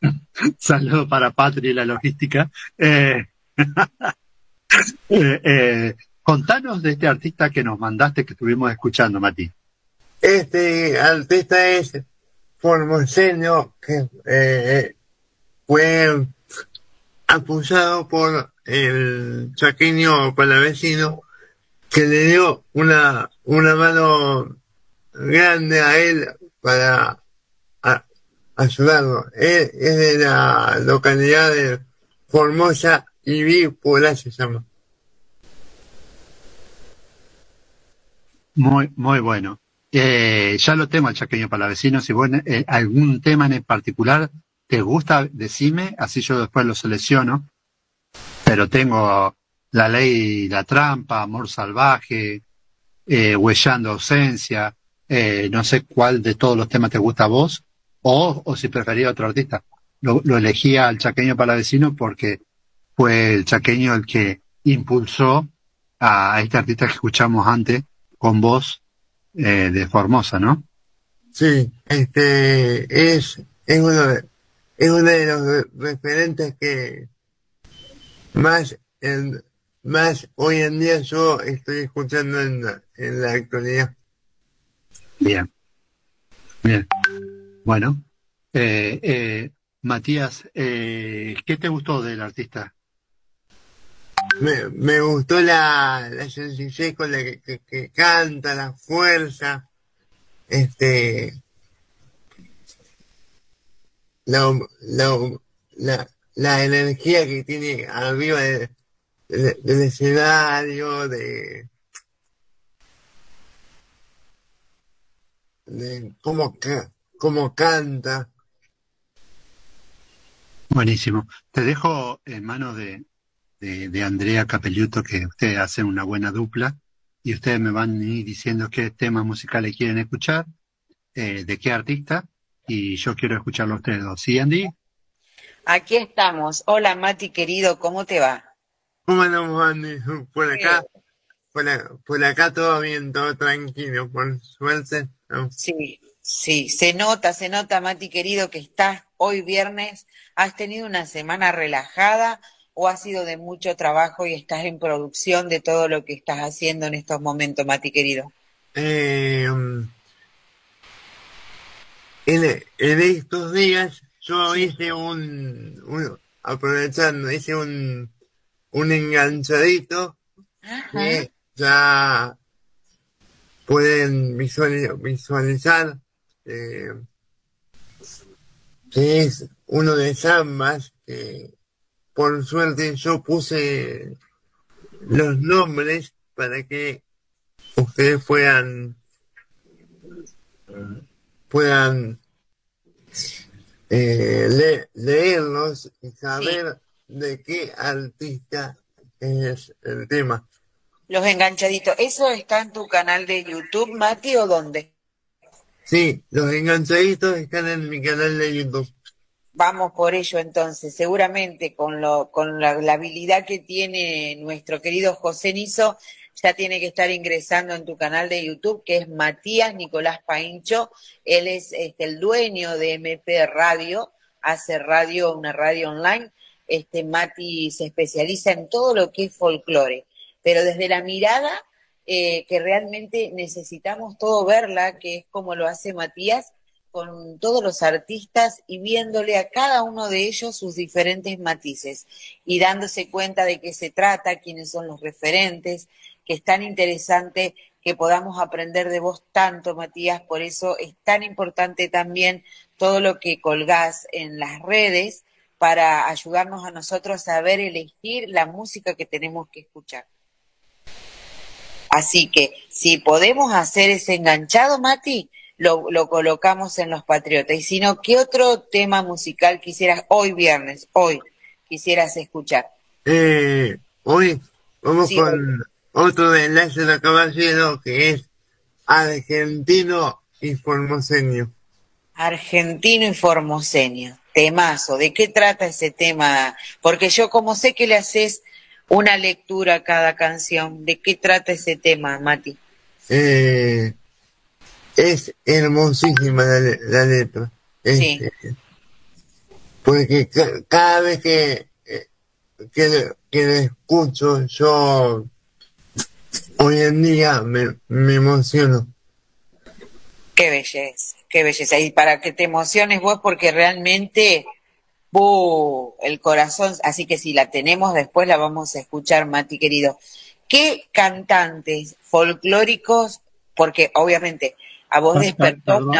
*laughs* saludo para Patri y la logística. Eh, *laughs* eh, eh, contanos de este artista que nos mandaste que estuvimos escuchando, Mati. Este artista es formoseño que fue acusado por el chaqueño palavecino que le dio una, una mano grande a él para ayudarlo. Él es de la localidad de Formosa y Vípula se llama. Muy, muy bueno. Eh, ya lo tengo el chaqueño palavecino. Si vos eh, algún tema en particular te gusta, decime, así yo después lo selecciono. Pero tengo La Ley la Trampa, Amor Salvaje, eh, Huellando Ausencia, eh, no sé cuál de todos los temas te gusta a vos, o, o si prefería otro artista. Lo, lo elegía al chaqueño palavecino porque fue el chaqueño el que impulsó a este artista que escuchamos antes con voz eh, de Formosa, ¿no? Sí, este es, es uno de, es uno de los referentes que más, en, más hoy en día yo estoy escuchando en la, en la actualidad. Bien, bien. Bueno, eh, eh, Matías, eh, ¿qué te gustó del artista? Me, me gustó la, la sencillez con la que, que, canta, la fuerza, este, la, la, la, la energía que tiene arriba de, de, del escenario, de, de cómo, cómo canta. Buenísimo. Te dejo en manos de, de, de, Andrea Capelluto, que ustedes hacen una buena dupla, y ustedes me van a ir diciendo qué temas musicales quieren escuchar, eh, de qué artista, y yo quiero escucharlo a ustedes dos. ¿Sí, Andy? Aquí estamos. Hola, Mati, querido, ¿cómo te va? ¿Cómo andamos, Andy? Por acá, por, por acá todo bien, todo tranquilo, por suerte. ¿no? Sí, sí, se nota, se nota, Mati, querido, que estás hoy viernes, has tenido una semana relajada, o ha sido de mucho trabajo y estás en producción de todo lo que estás haciendo en estos momentos, Mati querido? Eh, en, en, estos días yo hice un, un, aprovechando, hice un, un enganchadito Ajá. que ya pueden visualizar eh, que es uno de zambas que por suerte yo puse los nombres para que ustedes puedan puedan eh, le, leerlos y saber sí. de qué artista es el tema. Los enganchaditos, ¿eso está en tu canal de YouTube, Mati, o dónde? Sí, los enganchaditos están en mi canal de YouTube. Vamos por ello entonces, seguramente con, lo, con la, habilidad que tiene nuestro querido José Niso, ya tiene que estar ingresando en tu canal de YouTube, que es Matías Nicolás Paincho, él es este, el dueño de MP Radio, hace radio, una radio online, este Mati se especializa en todo lo que es folclore, pero desde la mirada eh, que realmente necesitamos todo verla, que es como lo hace Matías, con todos los artistas y viéndole a cada uno de ellos sus diferentes matices y dándose cuenta de qué se trata, quiénes son los referentes, que es tan interesante que podamos aprender de vos tanto, Matías, por eso es tan importante también todo lo que colgás en las redes para ayudarnos a nosotros a saber elegir la música que tenemos que escuchar. Así que si podemos hacer ese enganchado, Mati, lo, lo colocamos en los Patriotas. Y si no, ¿qué otro tema musical quisieras hoy viernes, hoy, quisieras escuchar? Eh, hoy vamos con otro de Lázaro Caballero que es argentino y formoseño. Argentino y formoseño. Temazo. ¿De qué trata ese tema? Porque yo como sé que le haces una lectura a cada canción, ¿de qué trata ese tema, Mati? Eh, es hermosísima la, letra. sí. Este, porque cada vez que, que, que lo escucho yo hoy en día me, me emociono. Qué belleza, qué belleza. Y para que te emociones vos, porque realmente, ¡buh! el corazón, así que si la tenemos después la vamos a escuchar, Mati querido. ¿Qué cantantes folclóricos, porque obviamente a vos despertó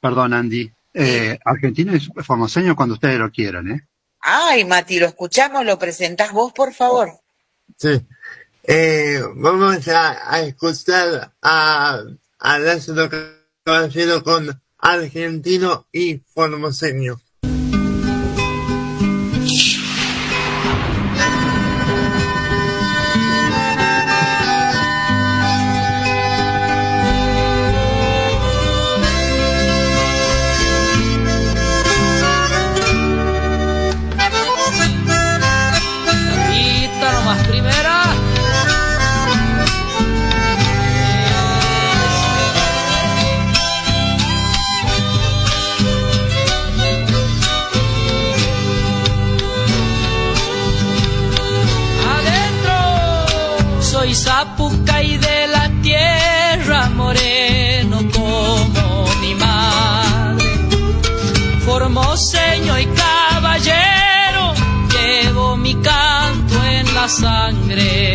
perdón, Andy. Eh, argentino y formoseño cuando ustedes lo quieran, ¿eh? Ay, Mati, lo escuchamos, lo presentás vos, por favor. Sí. Eh, vamos a, a, escuchar a, a Lázaro Caballero con argentino y formoseño. Sangre.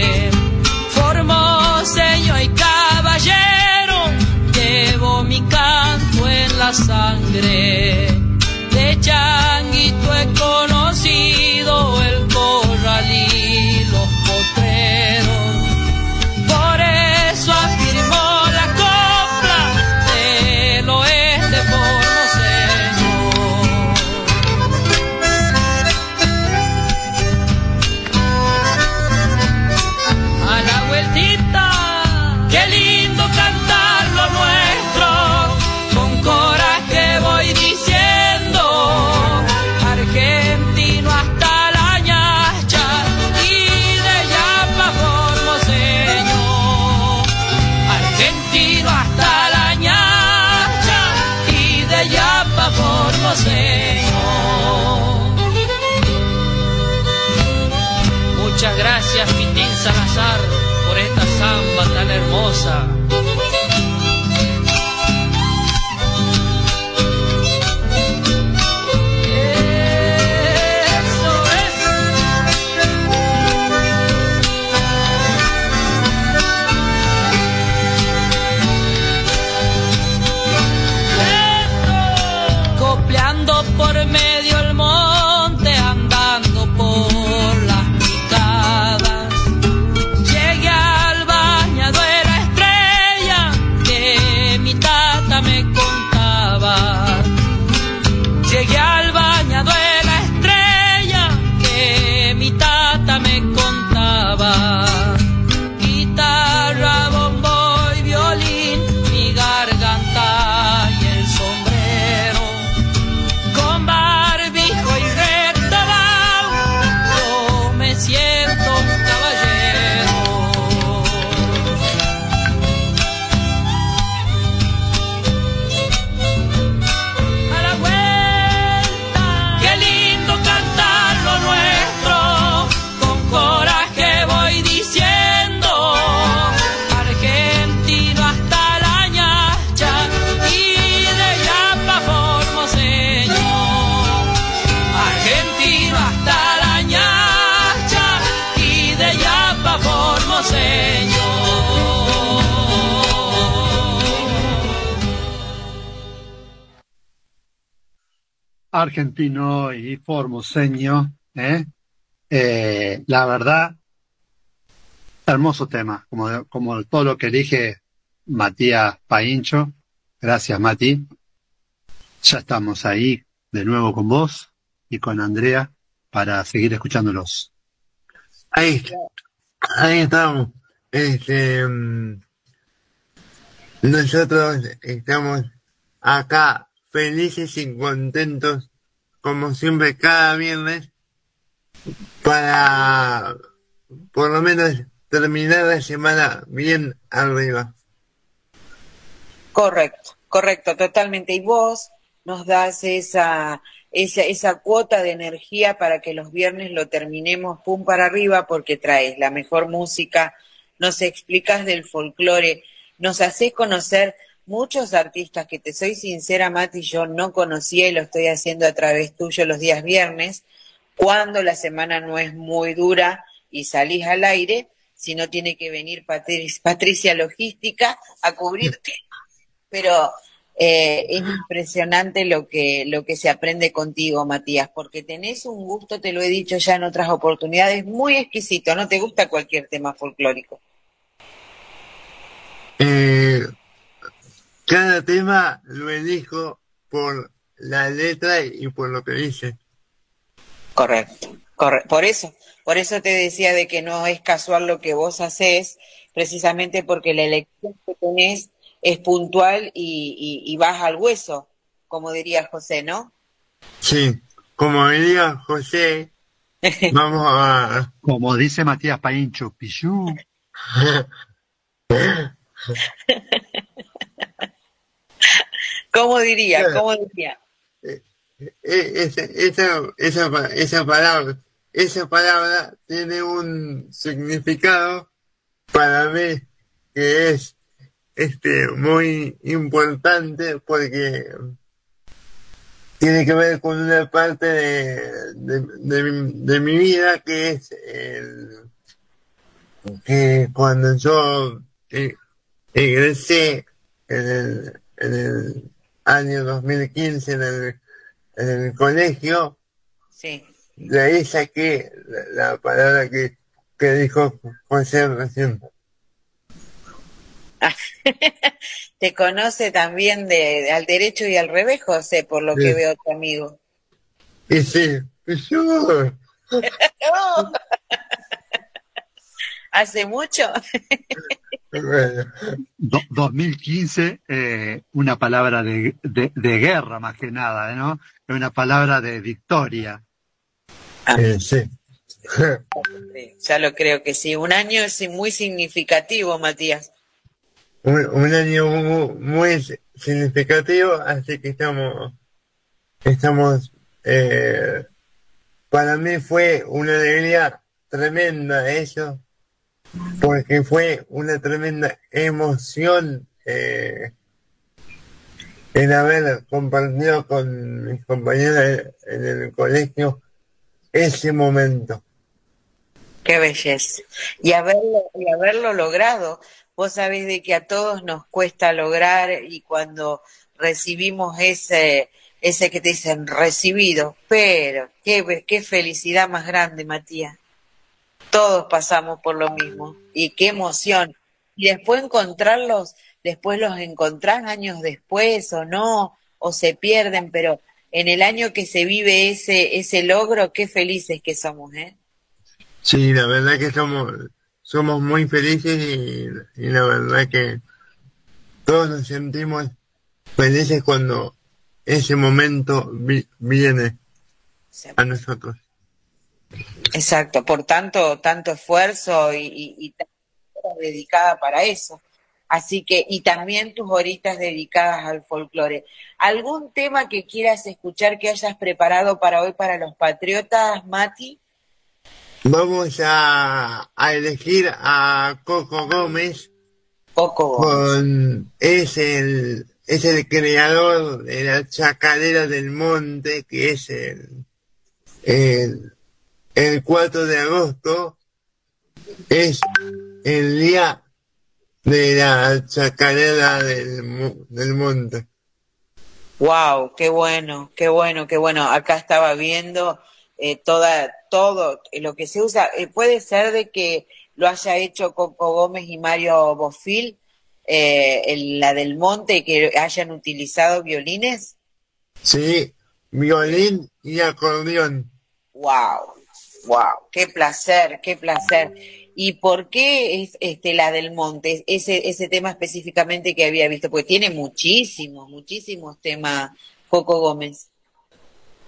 Argentino y formoseño, ¿eh? Eh, la verdad, hermoso tema, como, como todo lo que elige Matías Paincho. Gracias, Mati. Ya estamos ahí de nuevo con vos y con Andrea para seguir escuchándolos. Ahí, ahí estamos. Este, mm, nosotros estamos acá felices y contentos, como siempre, cada viernes, para por lo menos terminar la semana bien arriba. Correcto, correcto, totalmente. Y vos nos das esa, esa, esa cuota de energía para que los viernes lo terminemos pum para arriba porque traes la mejor música, nos explicas del folclore, nos haces conocer muchos artistas que te soy sincera, Mati, yo no conocía y lo estoy haciendo a través tuyo los días viernes, cuando la semana no es muy dura y salís al aire, si no tiene que venir Patricia Logística a cubrirte. *laughs* Pero eh, es impresionante lo que, lo que se aprende contigo, Matías, porque tenés un gusto, te lo he dicho ya en otras oportunidades, muy exquisito, no te gusta cualquier tema folclórico. Eh, cada tema lo elijo por la letra y por lo que dice. Correcto, correcto. Por eso, por eso te decía de que no es casual lo que vos haces, precisamente porque la elección que tenés es puntual y, y, vas al hueso, como diría José, ¿no? Sí, como diría José, *laughs* vamos a... Como dice Matías Paincho, pichú. *laughs* ¿Cómo diría? ¿Cómo diría? Eh, eh, esa, esa, esa, esa palabra, esa palabra tiene un significado para mí que es este muy importante porque tiene que ver con una parte de, de, mi, vida que es el, que cuando yo eh, egresé en el, en el año 2015 en el, en el colegio, sí. de ahí saqué la, palabra que, que dijo José recién. *laughs* Te conoce también de, al derecho y al revés, José, por lo que veo tu amigo. Y sí, yo. *laughs* *laughs* ¿Hace mucho? *laughs* 2015, eh, una palabra de, de, guerra más que nada, ¿no? Una palabra de victoria. Ah. sí. ya lo creo que sí. Un año es muy significativo, Matías. Un, año muy, significativo, así que estamos, estamos, eh, para mí fue una alegría tremenda eso, porque fue una tremenda emoción eh, en haber compartido con mis compañeros en el colegio ese momento. Qué belleza. Y haberlo, y haberlo logrado. Vos sabés de que a todos nos cuesta lograr y cuando recibimos ese, ese que te dicen recibido, pero qué, qué felicidad más grande, Matías todos pasamos por lo mismo y qué emoción. Y después encontrarlos, después los encontrás años después o no, o se pierden, pero en el año que se vive ese, ese logro, qué felices que somos, ¿eh? Sí, la verdad que somos, somos muy felices y, la verdad que todos nos sentimos felices cuando ese momento viene a nosotros. Exacto, por tanto, tanto esfuerzo y, y, y dedicada para eso. Así que, y también tus horitas dedicadas al folclore. ¿Algún tema que quieras escuchar que hayas preparado para hoy para los patriotas, Mati? Vamos a, a elegir a Coco Gómez. Coco Gómez. es el, es el creador de la chacarera del monte, que es el, el el 4 de agosto es el día de la chacarera del, del monte. Wow, qué bueno, qué bueno, qué bueno. Acá estaba viendo eh, toda, todo lo que se usa. Eh, puede ser de que lo haya hecho Coco Gómez y Mario Bofil, eh, la del Monte, que hayan utilizado violines. Sí, violín y acordeón. Wow, wow, qué placer, qué placer. ¿Y por qué es este la del Monte, ese, ese tema específicamente que había visto? Porque tiene muchísimos, muchísimos temas Coco Gómez.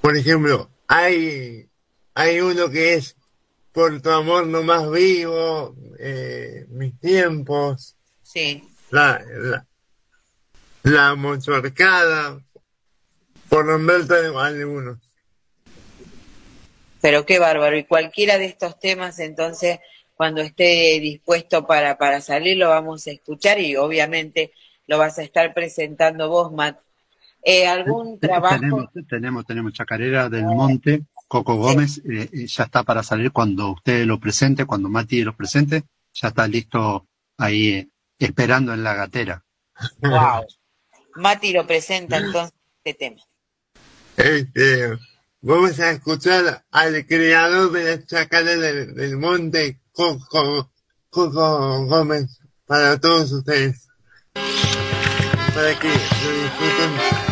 Por ejemplo, hay, hay uno que es Por tu amor no más vivo, eh, mis tiempos. Sí. La, la, la por nombrarte algunos. Pero qué bárbaro. Y cualquiera de estos temas, entonces, cuando esté dispuesto para, para salir, lo vamos a escuchar y obviamente lo vas a estar presentando vos, Matt. Eh, ¿Algún trabajo? Tenemos, tenemos, tenemos Chacarera del Monte, Coco Gómez, eh, ya está para salir cuando usted lo presente, cuando Mati lo presente, ya está listo ahí eh, esperando en la gatera. Wow. Mati lo presenta entonces este tema. Este, vamos a escuchar al creador de la chacarera del monte, Coco, Coco Gómez para todos ustedes. Para que lo disfruten.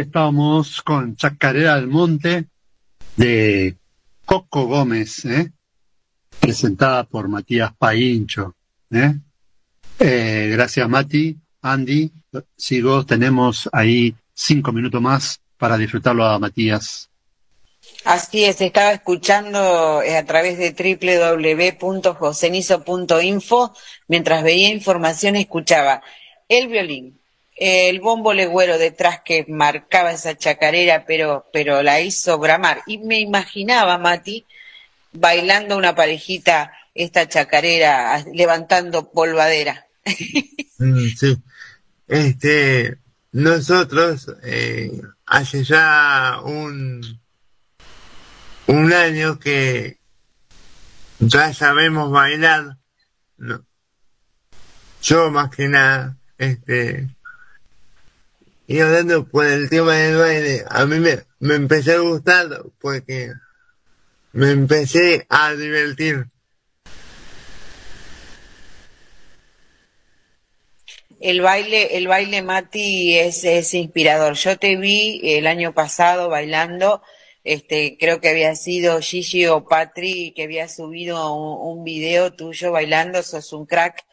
Ahí estamos con Chacarera del Monte de Coco Gómez, ¿eh? presentada por Matías Paincho. ¿eh? Eh, gracias Mati, Andy. Sigo, tenemos ahí cinco minutos más para disfrutarlo a Matías. Así es, estaba escuchando a través de www.josenizo.info, mientras veía información escuchaba el violín, el bombo legüero detrás que marcaba esa chacarera, pero, pero la hizo bramar. Y me imaginaba, Mati, bailando una parejita esta chacarera, levantando polvadera. *laughs* Mm, sí. Este, nosotros, eh, hace ya un, un año que ya sabemos bailar, yo más que nada, este, y hablando por el tema del baile, a mí me, me empezó a gustar porque me empecé a divertir. El baile, el baile Mati es, es inspirador. Yo te vi el año pasado bailando, este, creo que había sido Gigi o Patri que había subido un, un video tuyo bailando, sos un crack.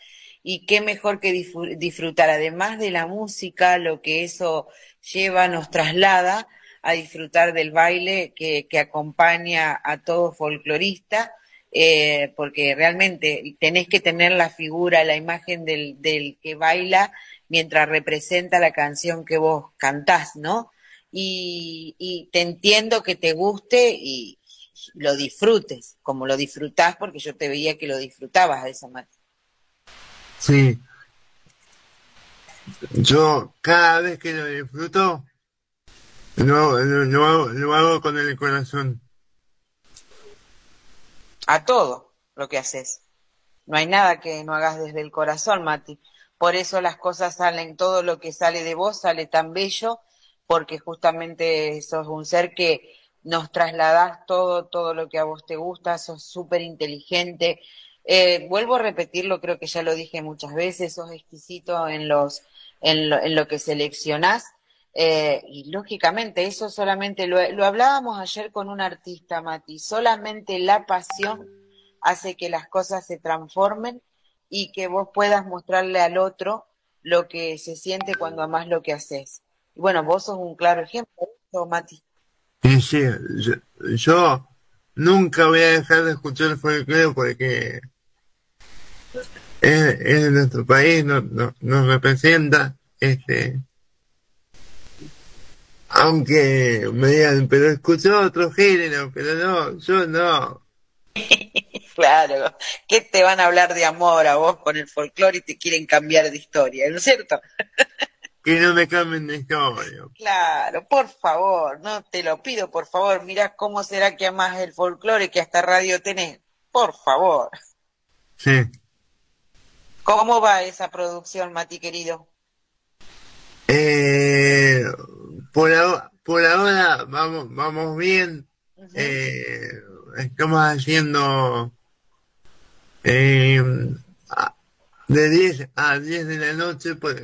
Y qué mejor que disfrutar, además de la música, lo que eso lleva, nos traslada a disfrutar del baile que, que acompaña a todo folclorista eh, porque realmente tenés que tener la figura, la imagen del, del que baila mientras representa la canción que vos cantás, ¿no? Y, y te entiendo que te guste y lo disfrutes, como lo disfrutás, porque yo te veía que lo disfrutabas de esa manera. Sí. Yo cada vez que lo disfruto, lo, lo, lo, hago, lo hago con el corazón a todo lo que haces. No hay nada que no hagas desde el corazón, Mati. Por eso las cosas salen, todo lo que sale de vos sale tan bello, porque justamente sos un ser que nos trasladás todo, todo lo que a vos te gusta, sos súper inteligente. Eh, vuelvo a repetirlo, creo que ya lo dije muchas veces, sos exquisito en, los, en, lo, en lo que seleccionás eh, y lógicamente, eso solamente lo, lo, hablábamos ayer con un artista, Mati, solamente la pasión hace que las cosas se transformen y que vos puedas mostrarle al otro lo que se siente cuando amás lo que haces. Y bueno, vos sos un claro ejemplo de eso, Mati. Sí, sí, yo, nunca voy a dejar de escuchar el folclore porque es, es de nuestro país, nos, nos, nos representa, este, aunque me digan, pero escuchó otro género, pero no, yo no. *laughs* claro, ¿qué te van a hablar de amor a vos con el folclore y te quieren cambiar de historia, ¿no es cierto? *laughs* que no me cambien de historia. Claro, por favor, no te lo pido, por favor, mirá cómo será que amas el folclore que hasta radio tenés, por favor. Sí. ¿Cómo va esa producción, Mati querido? Eh, por, ahora, por ahora vamos, vamos bien. Uh -huh. eh, estamos haciendo eh, de 10 a 10 de la noche, pues,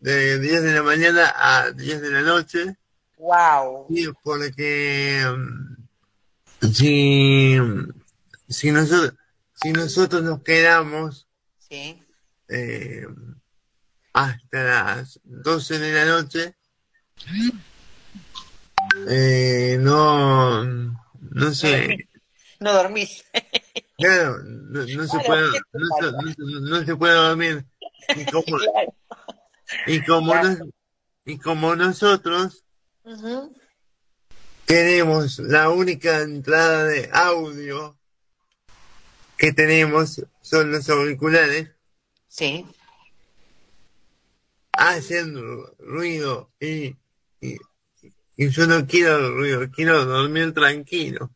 de 10 de la mañana a 10 de la noche. Wow. Sí, porque si, si nosotros, si nosotros nos quedamos sí. eh, hasta las 12 de la noche, eh, no, no sé. No dormís. Claro, no, no se puede, no, no, no, se puede dormir. Y como, claro. y como, claro. y como nosotros uh -huh. tenemos la única entrada de audio que tenemos son los auriculares. Sí. Hacen ruido y, y, y yo no quiero ruido, quiero dormir tranquilo.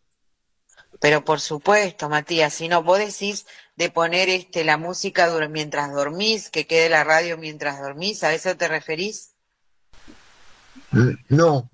Pero por supuesto, Matías, si no, vos decís de poner este la música mientras dormís, que quede la radio mientras dormís, ¿a eso te referís? No.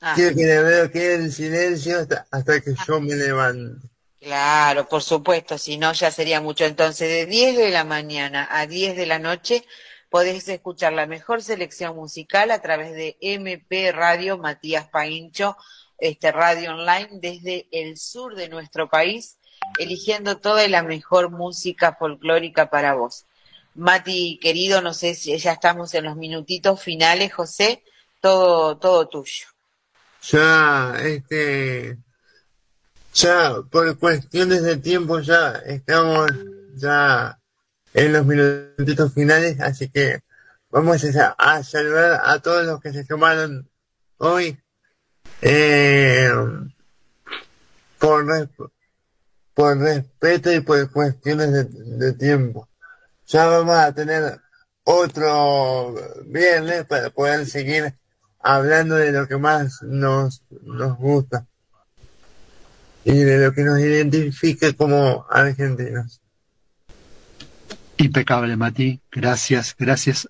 Ah. Quiero que la radio quede en silencio hasta, hasta que yo me levante. Claro, por supuesto, si no ya sería mucho. Entonces, de 10 de la mañana a 10 de la noche podés escuchar la mejor selección musical a través de MP Radio Matías Paincho este radio online desde el sur de nuestro país, eligiendo toda la mejor música folclórica para vos. Mati, querido, no sé si ya estamos en los minutitos finales, José, todo, todo tuyo. Ya, este, ya por cuestiones de tiempo ya estamos ya en los minutitos finales, así que vamos a, saludar a todos los que se tomaron hoy eh, por, por respeto y por cuestiones de, de, tiempo. Ya vamos a tener otro viernes para poder seguir hablando de lo que más nos, nos gusta y de lo que nos identifica como argentinos. Impecable, Mati. Gracias, gracias,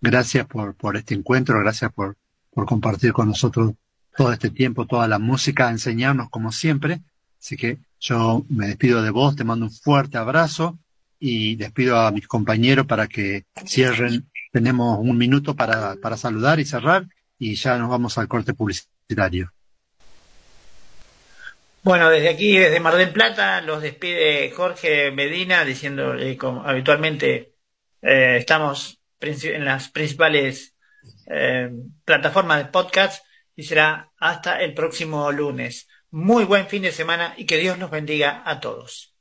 gracias por, por este encuentro, gracias por, por compartir con nosotros todo este tiempo, toda la música, enseñarnos como siempre, Así que yo me despido de vos, te mando un fuerte abrazo y despido a mis compañeros para que cierren. Tenemos un minuto para, para saludar y cerrar y ya nos vamos al corte publicitario. Bueno, desde aquí, desde Mar del Plata, los despide Jorge Medina diciendo, como habitualmente eh, estamos en las principales eh, plataformas de podcast y será hasta el próximo lunes. Muy buen fin de semana y que Dios nos bendiga a todos.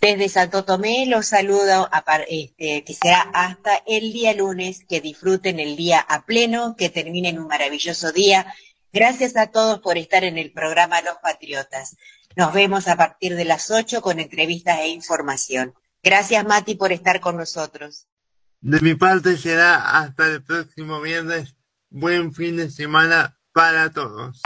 Desde Santo Tomé los saludo, este, que será hasta el día lunes, que disfruten el día a pleno, que terminen un maravilloso día. Gracias a todos por estar en el programa Los Patriotas. Nos vemos a partir de las 8 con entrevistas e información. Gracias Mati por estar con nosotros. De mi parte será hasta el próximo viernes. Buen fin de semana para todos.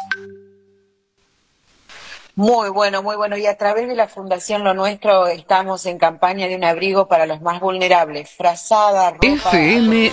Muy bueno, muy bueno. Y a través de la Fundación Lo Nuestro estamos en campaña de un abrigo para los más vulnerables. Frazada, ropa... FM